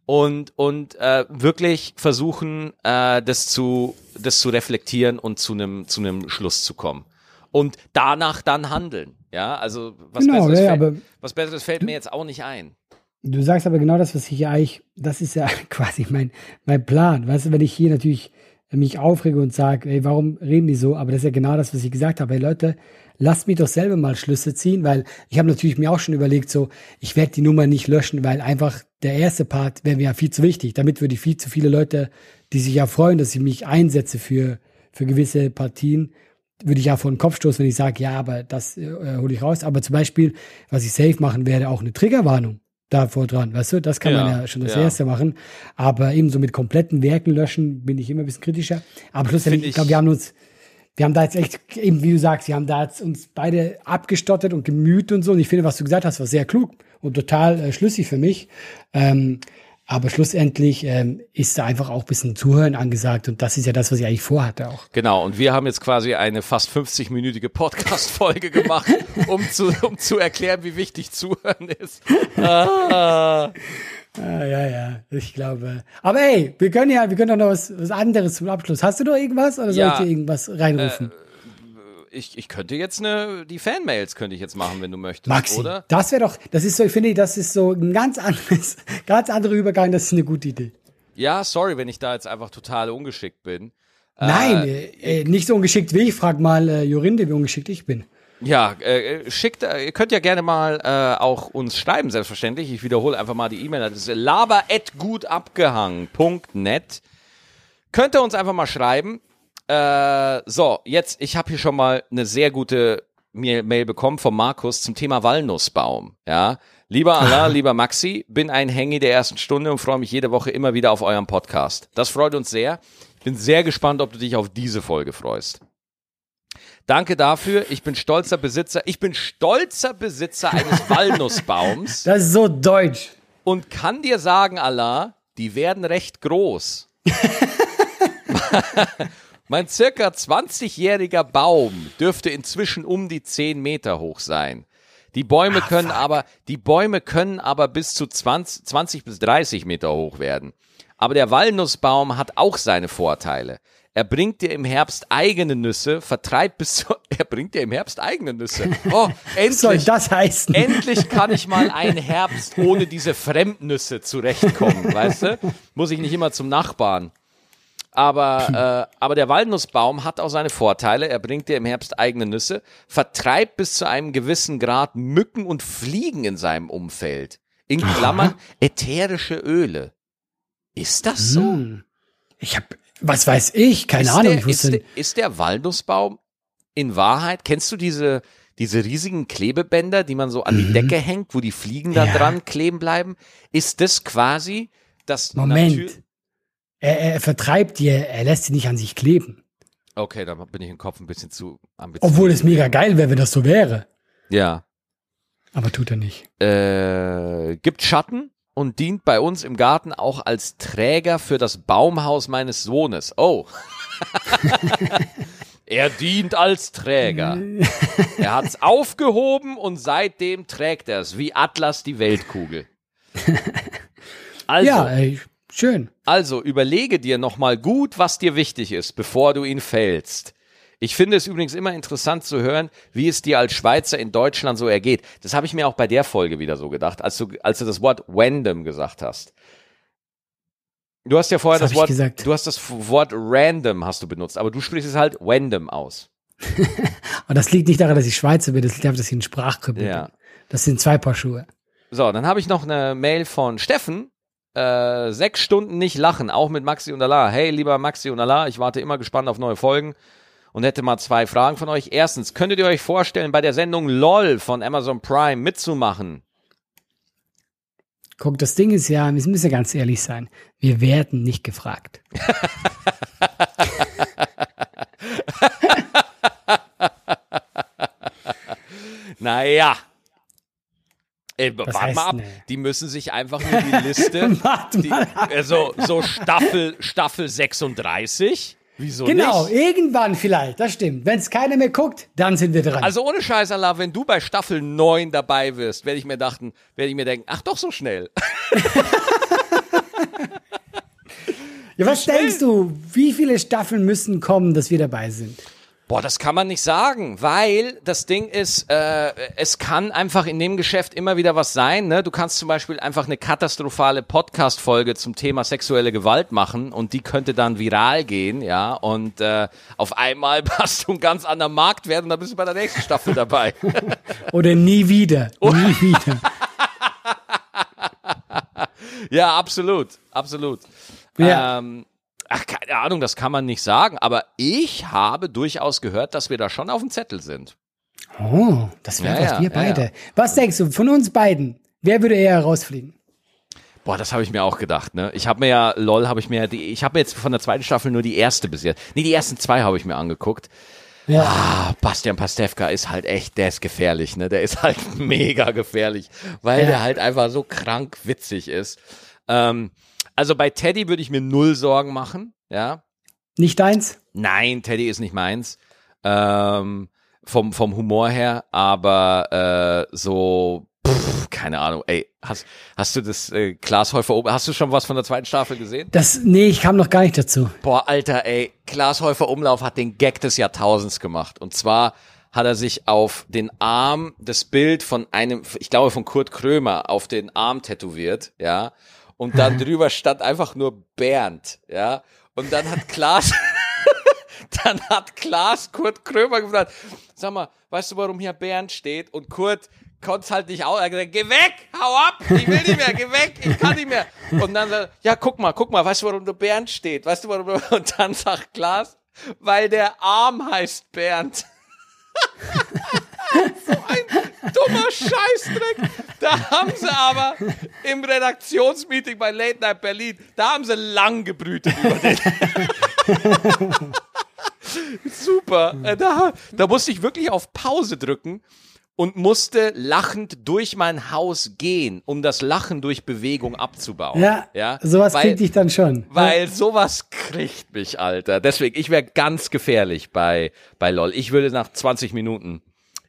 Und, und äh, wirklich versuchen, äh, das zu, das zu reflektieren und zu einem, zu einem Schluss zu kommen. Und danach dann handeln. Ja, also was, genau, Besseres, ja, fällt, was Besseres fällt mir jetzt auch nicht ein.
Du sagst aber genau das, was ich ja eigentlich, das ist ja quasi mein, mein Plan. Weißt du, wenn ich hier natürlich mich aufrege und sage, ey, warum reden die so? Aber das ist ja genau das, was ich gesagt habe. Hey Leute, lasst mich doch selber mal Schlüsse ziehen, weil ich habe natürlich mir auch schon überlegt, so, ich werde die Nummer nicht löschen, weil einfach der erste Part wäre mir ja viel zu wichtig. Damit würde ich viel zu viele Leute, die sich ja freuen, dass ich mich einsetze für, für gewisse Partien, würde ich ja vor den Kopf stoßen, wenn ich sage, ja, aber das äh, hole ich raus. Aber zum Beispiel, was ich safe machen werde, auch eine Triggerwarnung davor dran, weißt du? Das kann ja, man ja schon das ja. erste machen. Aber eben so mit kompletten Werken löschen bin ich immer ein bisschen kritischer. Aber schlussendlich, ich, ich glaube, wir haben uns, wir haben da jetzt echt, eben wie du sagst, wir haben da jetzt uns beide abgestottert und gemüht und so. Und ich finde, was du gesagt hast, war sehr klug und total äh, schlüssig für mich. Ähm, aber schlussendlich ähm, ist da einfach auch ein bisschen Zuhören angesagt und das ist ja das, was ich eigentlich vorhatte auch.
Genau, und wir haben jetzt quasi eine fast 50-minütige Podcast-Folge gemacht, um zu, um zu erklären, wie wichtig Zuhören ist.
Ah. Ja, ja, ich glaube. Aber hey, wir können ja, wir können doch noch was, was anderes zum Abschluss. Hast du noch irgendwas oder ja, soll ich dir irgendwas reinrufen? Äh,
ich, ich könnte jetzt eine, die Fanmails könnte ich jetzt machen, wenn du möchtest,
Maxi,
oder?
Das wäre doch, das ist so, ich finde, das ist so ein ganz anderes, ganz anderer Übergang, das ist eine gute Idee.
Ja, sorry, wenn ich da jetzt einfach total ungeschickt bin.
Nein, äh, äh, nicht so ungeschickt wie ich. Frag mal äh, Jorinde, wie ungeschickt ich bin.
Ja, äh, schickt, äh, ihr könnt ja gerne mal äh, auch uns schreiben, selbstverständlich. Ich wiederhole einfach mal die E-Mail-Adresse laber.gutabgehangen.net. Könnt ihr uns einfach mal schreiben. Äh, so, jetzt, ich habe hier schon mal eine sehr gute Mail bekommen von Markus zum Thema Walnussbaum. Ja, lieber Allah, lieber Maxi, bin ein Hängi der ersten Stunde und freue mich jede Woche immer wieder auf euren Podcast. Das freut uns sehr. Ich bin sehr gespannt, ob du dich auf diese Folge freust. Danke dafür. Ich bin stolzer Besitzer. Ich bin stolzer Besitzer eines Walnussbaums.
Das ist so deutsch.
Und kann dir sagen, Allah, die werden recht groß. Mein circa 20-jähriger Baum dürfte inzwischen um die 10 Meter hoch sein. Die Bäume Ach, können fuck. aber, die Bäume können aber bis zu 20, 20 bis 30 Meter hoch werden. Aber der Walnussbaum hat auch seine Vorteile. Er bringt dir im Herbst eigene Nüsse, vertreibt bis zu, er bringt dir im Herbst eigene Nüsse. Oh,
Was soll
endlich,
das heißen?
endlich kann ich mal einen Herbst ohne diese Fremdnüsse zurechtkommen, weißt du? Muss ich nicht immer zum Nachbarn. Aber, äh, aber der Walnussbaum hat auch seine Vorteile. Er bringt dir im Herbst eigene Nüsse, vertreibt bis zu einem gewissen Grad Mücken und Fliegen in seinem Umfeld. In Klammern ätherische Öle. Ist das so?
Hm. Ich habe, was weiß ich, keine
ist
Ahnung.
Der, ist, der, ist der Walnussbaum in Wahrheit, kennst du diese, diese riesigen Klebebänder, die man so an die Decke hängt, wo die Fliegen da
Mhm. Ja.
dran kleben bleiben? Ist das quasi das
Moment.
Natür-
er, er vertreibt die, er lässt sie nicht an sich kleben.
Okay, da bin ich im Kopf ein bisschen zu ambitioniert.
Obwohl es mega geil wäre, wenn das so wäre.
Ja.
Aber tut er nicht.
Äh, gibt Schatten und dient bei uns im Garten auch als Träger für das Baumhaus meines Sohnes. Oh. er dient als Träger. er hat's aufgehoben und seitdem trägt er es wie Atlas die Weltkugel. Also,
Ja, ey, schön.
also überlege dir nochmal gut, was dir wichtig ist, bevor du ihn fällst. Ich finde es übrigens immer interessant zu hören, wie es dir als Schweizer in Deutschland so ergeht. Das habe ich mir auch bei der Folge wieder so gedacht, als du, als du das Wort random gesagt hast. Du hast ja vorher das
hab
Wort,
gesagt?
du hast das Wort random hast du benutzt, aber du sprichst es halt random aus.
Und das liegt nicht daran, dass ich Schweizer bin, das liegt daran, dass ich ein Sprachkörper
Ja.
bin. Das sind zwei Paar Schuhe.
So, dann habe ich noch eine Mail von Steffen. Äh, sechs Stunden nicht lachen, auch mit Maxi und Allah. Hey, lieber Maxi und Allah, ich warte immer gespannt auf neue Folgen und hätte mal zwei Fragen von euch. Erstens, könntet ihr euch vorstellen, bei der Sendung LOL von Amazon Prime mitzumachen?
Guck, das Ding ist ja, wir müssen ja ganz ehrlich sein. Wir werden nicht gefragt.
Naja. Ey, warte
heißt
mal ab.
nee?
Die müssen sich einfach nur die Liste.
Warte
die,
mal.
also, so Staffel, Staffel 36. Wieso
Genau,
nicht?
irgendwann vielleicht, das stimmt. Wenn es keiner mehr guckt, dann sind wir dran.
Also ohne Scheiß, Allah, wenn du bei Staffel 9 dabei wirst, werde ich mir dachten, werde ich mir denken, ach doch so schnell.
ja, was
schnell.
denkst du, wie viele Staffeln müssen kommen, dass wir dabei sind?
Boah, das kann man nicht sagen, weil das Ding ist, äh, es kann einfach in dem Geschäft immer wieder was sein. Ne? Du kannst zum Beispiel einfach eine katastrophale Podcast-Folge zum Thema sexuelle Gewalt machen und die könnte dann viral gehen, ja. Und äh, auf einmal hast du ein ganz anderer Markt werden und dann bist du bei der nächsten Staffel dabei.
Oder nie wieder,
Oh.
nie wieder.
ja, absolut, absolut.
Ja.
Ähm, ach, keine Ahnung, das kann man nicht sagen, aber ich habe durchaus gehört, dass wir da schon auf dem Zettel sind.
Oh, das wäre
Ja, ja,
wir
ja,
beide.
ja.
Was denkst du, von uns beiden, wer würde eher rausfliegen?
Boah, das habe ich mir auch gedacht, ne? Ich habe mir ja, lol, habe ich mir, die, ich habe mir jetzt von der zweiten Staffel nur die erste bis jetzt. Nee, die ersten zwei habe ich mir angeguckt.
Ja,
Ah, Bastian Pastewka ist halt echt, der ist gefährlich, ne? Der ist halt mega gefährlich, weil
Ja.
der halt einfach so krank witzig ist. Ähm, also bei Teddy würde ich mir null Sorgen machen, ja?
nicht deins?
Nein, Teddy ist nicht meins. Ähm, vom, vom Humor her, aber äh, so, pff, keine Ahnung. Ey, hast, hast du das äh, Klaas Häufer oben, hast du schon was von der zweiten Staffel gesehen?
Das, nee, ich kam noch gar nicht dazu.
Boah, Alter, ey, Klaas Häufer Umlauf hat den Gag des Jahrtausends gemacht. Und zwar hat er sich auf den Arm das Bild von einem, ich glaube von Kurt Krömer, auf den Arm tätowiert, ja. Und dann drüber stand einfach nur Bernd, ja. Und dann hat Klaas, dann hat Klaas Kurt Krömer gefragt, sag mal, weißt du, warum hier Bernd steht? Und Kurt konnte es halt nicht aus. Er hat gesagt, geh weg, hau ab, ich will nicht mehr, geh weg, ich kann nicht mehr. Und dann sagt, ja, guck mal, guck mal, weißt du, warum du Bernd steht? Weißt du, warum du, und dann sagt Klaas, weil der Arm heißt Bernd. so ein dummer Scheißdreck. Da haben sie aber im Redaktionsmeeting bei Late Night Berlin, da haben sie lang gebrütet über den. Super. Äh, Da, da musste ich wirklich auf Pause drücken und musste lachend durch mein Haus gehen, um das Lachen durch Bewegung abzubauen.
Ja,
ja?
sowas
weil,
kriegt dich dann schon.
Weil sowas kriegt mich, Alter. Deswegen, ich wäre ganz gefährlich bei, bei LOL. Ich würde nach 20 Minuten.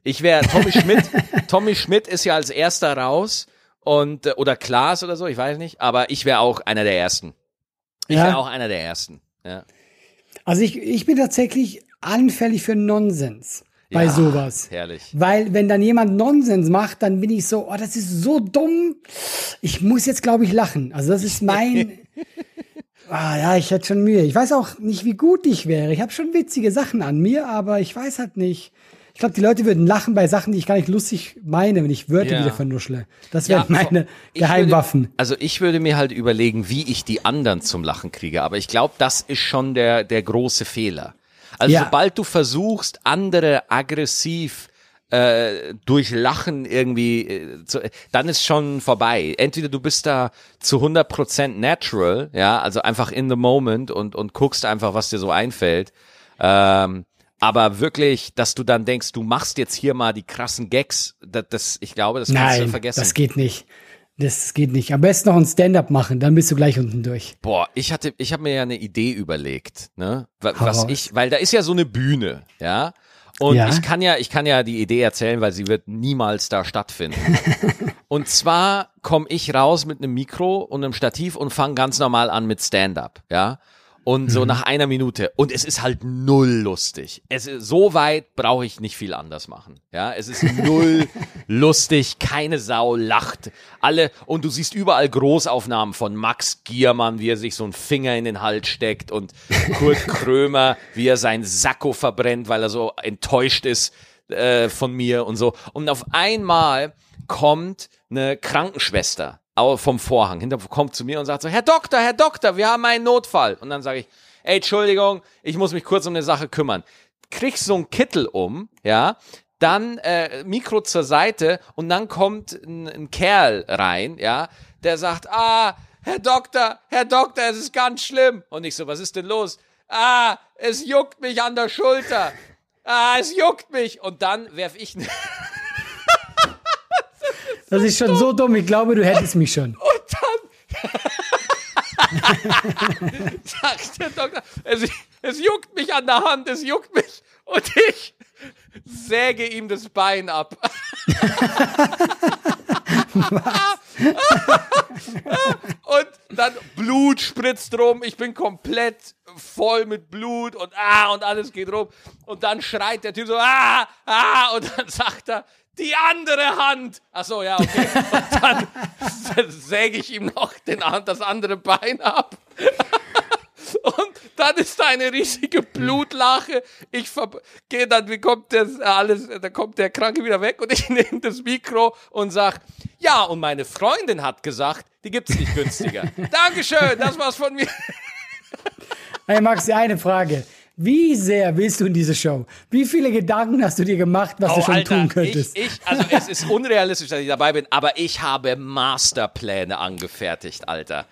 Ich wäre Tommy Schmidt. Tommy Schmidt ist ja als erster raus und äh, oder Klaas oder so, ich weiß nicht, aber ich wäre auch einer der ersten. Ich
Ja.
wäre auch einer der ersten. Ja.
Also ich, ich bin tatsächlich anfällig für Nonsens bei
Ja,
sowas.
herrlich.
Weil wenn dann jemand Nonsens macht, dann bin ich so, oh, das ist so dumm. Ich muss jetzt, glaube ich, lachen. Also das ist mein. ah ja, ich hätte schon Mühe. Ich weiß auch nicht, wie gut ich wäre. Ich habe schon witzige Sachen an mir, aber ich weiß halt nicht. Ich glaube, die Leute würden lachen bei Sachen, die ich gar nicht lustig meine, wenn ich Wörter
Ja.
wieder vernuschle. Das wären
Ja,
meine Geheimwaffen.
Würde, also ich würde mir halt überlegen, wie ich die anderen zum Lachen kriege. Aber ich glaube, das ist schon der, der große Fehler. Also
Ja.
sobald du versuchst, andere aggressiv äh, durch Lachen irgendwie, äh, zu, dann ist schon vorbei. Entweder du bist da zu 100% natural, ja, also einfach in the moment und, und guckst einfach, was dir so einfällt. Ähm, aber wirklich, dass du dann denkst, du machst jetzt hier mal die krassen Gags, das, das ich glaube, das kannst du
Nein,
vergessen.
das geht nicht. Das geht nicht. Am besten noch ein Stand-up machen, dann bist du gleich unten durch.
Boah, ich hatte, ich habe mir ja eine Idee überlegt, ne? Was
raus.
ich, weil da ist ja so eine Bühne, ja. Und
Ja.
ich kann ja, ich kann ja die Idee erzählen, weil sie wird niemals da stattfinden. und zwar komme ich raus mit einem Mikro und einem Stativ und fange ganz normal an mit Stand-up, ja. Und so nach einer Minute. Und es ist halt null lustig. Es ist, so weit brauche ich nicht viel anders machen. Ja, es ist null lustig. Keine Sau lacht. Alle, und du siehst überall Großaufnahmen von Max Giermann, wie er sich so einen Finger in den Hals steckt und Kurt Krömer, wie er sein Sakko verbrennt, weil er so enttäuscht ist äh, von mir und so. Und auf einmal kommt eine Krankenschwester vom Vorhang, hinter, kommt zu mir und sagt so, Herr Doktor, Herr Doktor, wir haben einen Notfall. Und dann sage ich, ey, Entschuldigung, ich muss mich kurz um eine Sache kümmern. Kriegst so einen Kittel um, ja, dann äh, Mikro zur Seite und dann kommt ein, ein Kerl rein, ja, der sagt, ah, Herr Doktor, Herr Doktor, es ist ganz schlimm. Und ich so, was ist denn los? Ah, es juckt mich an der Schulter. Ah, es juckt mich. Und dann werf ich
Das ist schon so dumm. Ich glaube, du hättest mich schon.
Und dann sagt der Doktor, es, es juckt mich an der Hand, es juckt mich. Und ich säge ihm das Bein ab. und dann Blut spritzt rum. Ich bin komplett voll mit Blut und ah und alles geht rum. Und dann schreit der Typ so ah ah und dann sagt er die andere Hand. Ach so, ja, okay. Und dann säge ich ihm noch den, das andere Bein ab. Und dann ist da eine riesige Blutlache. Ich gehe dann, wie kommt das alles, da kommt der Kranke wieder weg und ich nehme das Mikro und sag, ja, und meine Freundin hat gesagt, die gibt's nicht günstiger. Dankeschön, das war's von mir.
Hey Maxi, eine Frage. Wie sehr willst du in diese Show? Wie viele Gedanken hast du dir gemacht, was du schon tun könntest?
Oh, ich, ich, also es ist unrealistisch, dass ich dabei bin, aber ich habe Masterpläne angefertigt, Alter.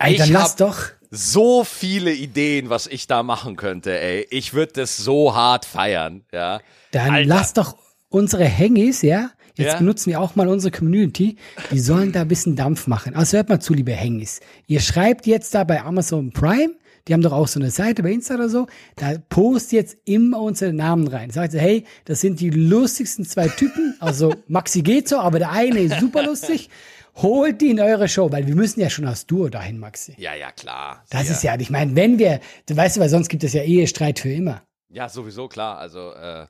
Ey, dann
ich
lass doch.
so viele Ideen, was ich da machen könnte, ey. Ich würde das so hart feiern, ja.
Dann
Alter.
lass doch unsere Hengis, ja? Jetzt
Ja.
benutzen wir auch mal unsere Community. Die sollen da ein bisschen Dampf machen. Also hört mal zu, liebe Hengis. Ihr schreibt jetzt da bei Amazon Prime, die haben doch auch so eine Seite bei Insta oder so, da post jetzt immer unsere Namen rein. Sagt so, hey, das sind die lustigsten zwei Typen. Also Maxi geht so, aber der eine ist super lustig. Holt die in eure Show, weil wir müssen ja schon als Duo dahin, Maxi.
Ja, ja, klar.
Das
ja.
ist ja, ich meine, wenn wir, du weißt du, weil sonst gibt es ja Ehestreit für immer.
Ja, sowieso, klar. Also, äh,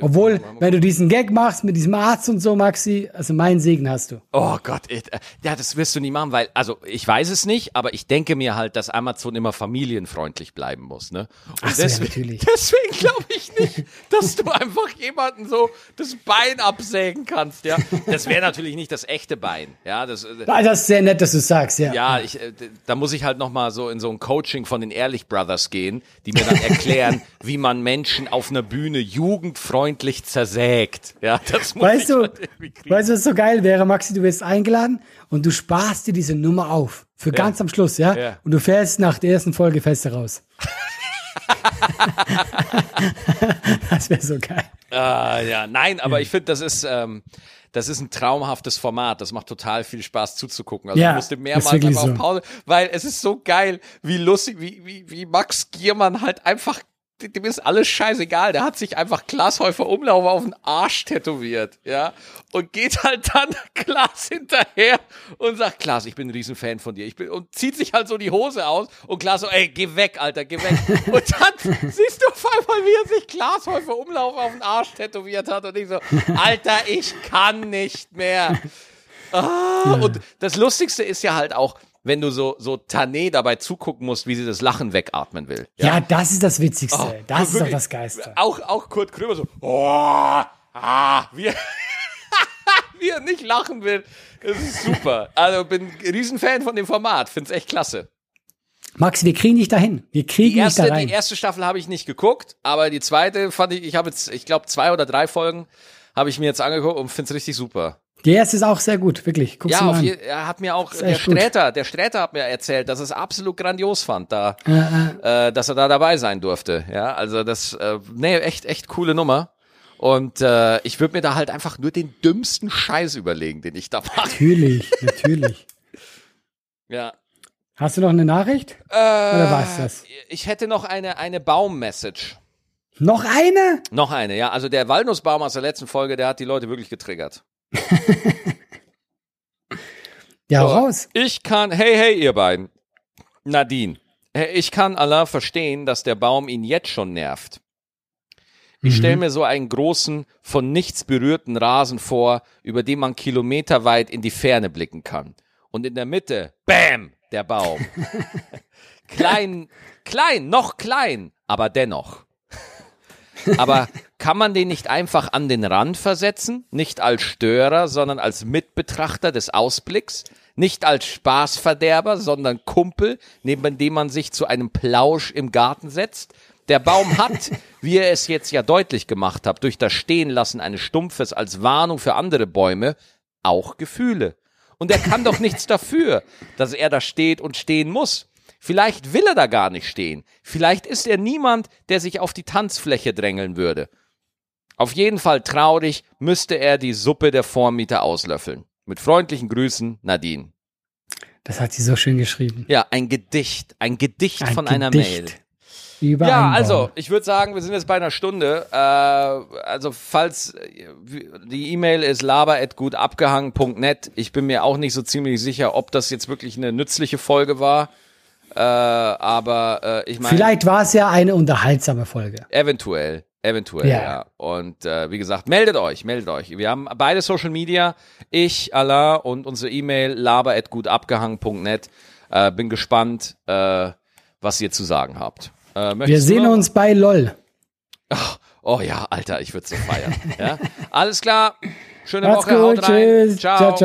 Obwohl,
mal- mal-
wenn du diesen Gag machst mit diesem Arzt und so, Maxi, also meinen Segen hast du.
Oh Gott, ich, äh, ja, das wirst du nie machen, weil, also ich weiß es nicht, aber ich denke mir halt, dass Amazon immer familienfreundlich bleiben muss, ne? Und
Ach so, ja,
deswegen,
natürlich.
deswegen glaube ich nicht, dass du einfach jemanden so das Bein absägen kannst, ja? Das wäre natürlich nicht das echte Bein, ja? Das, äh,
Ah, Das ist sehr nett, dass du sagst, ja.
ja, ich, äh, da muss ich halt noch mal so in so ein Coaching von den Ehrlich Brothers gehen, die mir dann erklären, wie man Menschen auf einer Bühne jugendfreundlich zersägt. Ja, das muss
Weißt du, weißt du, was so geil wäre, Maxi? Du wirst eingeladen und du sparst dir diese Nummer auf. Für ganz am Schluss, ja?
Ja.
Und du fährst nach der ersten Folge fest raus. das wäre so geil.
Ah, ja, nein, aber ich finde, das ist, ähm, das ist ein traumhaftes Format. Das macht total viel Spaß zuzugucken. Also
Ja,
ich musste mehrmals einfach auf
so.
Pause, weil es ist so geil, wie lustig, wie, wie, wie Max Giermann halt einfach dem ist alles scheißegal. Der hat sich einfach Glashäufer Umlauf auf den Arsch tätowiert, ja. Und geht halt dann Klaas hinterher und sagt, Klaas, ich bin ein Riesenfan von dir. Ich bin, und zieht sich halt so die Hose aus und Klaas so, ey, geh weg, Alter, geh weg. und dann siehst du auf einmal, wie er sich Glashäufer Umlauf auf den Arsch tätowiert hat und ich so, Alter, ich kann nicht mehr. Ah, und das Lustigste ist ja halt auch, wenn du so, so Tané dabei zugucken musst, wie sie das Lachen wegatmen will.
Ja, das ist das Witzigste.
Oh,
das ist doch
wirklich.
das Geiste.
Auch, auch Kurt Krömer so, oh, ah, wie, er- wie er nicht lachen will. Das ist super. Also bin Riesenfan von dem Format. Find's echt klasse.
Max, wir kriegen dich dahin. Wir kriegen
Die erste,
dich da rein.
die erste Staffel habe ich nicht geguckt, aber die zweite fand ich, ich habe jetzt, ich glaube, zwei oder drei Folgen habe ich mir jetzt angeguckt und find's richtig super.
Die erste ist auch sehr gut, wirklich. Guck's
Ja, je, er hat mir auch, der
gut.
Sträter, der Sträter hat mir erzählt, dass es absolut grandios fand, da, äh, dass er da dabei sein durfte. Ja, also das, äh, nee, echt, echt coole Nummer. Und äh, ich würde mir da halt einfach nur den dümmsten Scheiß überlegen, den ich da mache.
Natürlich, natürlich.
Ja.
Hast du noch eine Nachricht? Oder war's das?
Ich hätte noch eine, eine Baum-Message.
Noch eine?
Noch eine, ja. Also der Walnussbaum aus der letzten Folge, der hat die Leute wirklich getriggert.
Ja,
So,
raus.
Ich kann, hey, hey, ihr beiden. Nadine, ich kann Allah verstehen, dass der Baum ihn jetzt schon nervt. Ich stelle mir so einen großen, von nichts berührten Rasen vor, über den man kilometerweit in die Ferne blicken kann. Und in der Mitte, bam, der Baum. klein, klein, noch klein, aber dennoch. Aber kann man den nicht einfach an den Rand versetzen? Nicht als Störer, sondern als Mitbetrachter des Ausblicks? Nicht als Spaßverderber, sondern Kumpel, neben dem man sich zu einem Plausch im Garten setzt? Der Baum hat, wie ihr es jetzt ja deutlich gemacht habt, durch das Stehenlassen eines Stumpfes als Warnung für andere Bäume, auch Gefühle. Und er kann doch nichts dafür, dass er da steht und stehen muss. Vielleicht will er da gar nicht stehen. Vielleicht ist er niemand, der sich auf die Tanzfläche drängeln würde. Auf jeden Fall traurig müsste er die Suppe der Vormieter auslöffeln. Mit freundlichen Grüßen, Nadine.
Das hat sie so schön geschrieben.
Ja, ein Gedicht. Ein Gedicht
Ein
von einer
Gedicht
Mail.
Über
Ja, also, ich würde sagen, wir sind jetzt bei einer Stunde. Äh, also, falls äh, die E-Mail ist laber.gutabgehangen.net. Ich bin mir auch nicht so ziemlich sicher, ob das jetzt wirklich eine nützliche Folge war. Äh, aber äh, ich meine,
Vielleicht war es ja eine unterhaltsame Folge.
eventuell. Eventuell, ja.
Ja.
Und äh, wie gesagt, meldet euch, meldet euch. Wir haben beide Social Media, ich, Allah und unsere E-Mail laber.gutabgehangen.net. Äh, bin gespannt, äh, was ihr zu sagen habt. Äh,
Wir sehen uns bei LOL.
Oh ja, Alter, ich würde so feiern. ja? Alles klar. Schöne
Macht's
Woche,
gut.
haut rein.
Tschüss. ciao. ciao.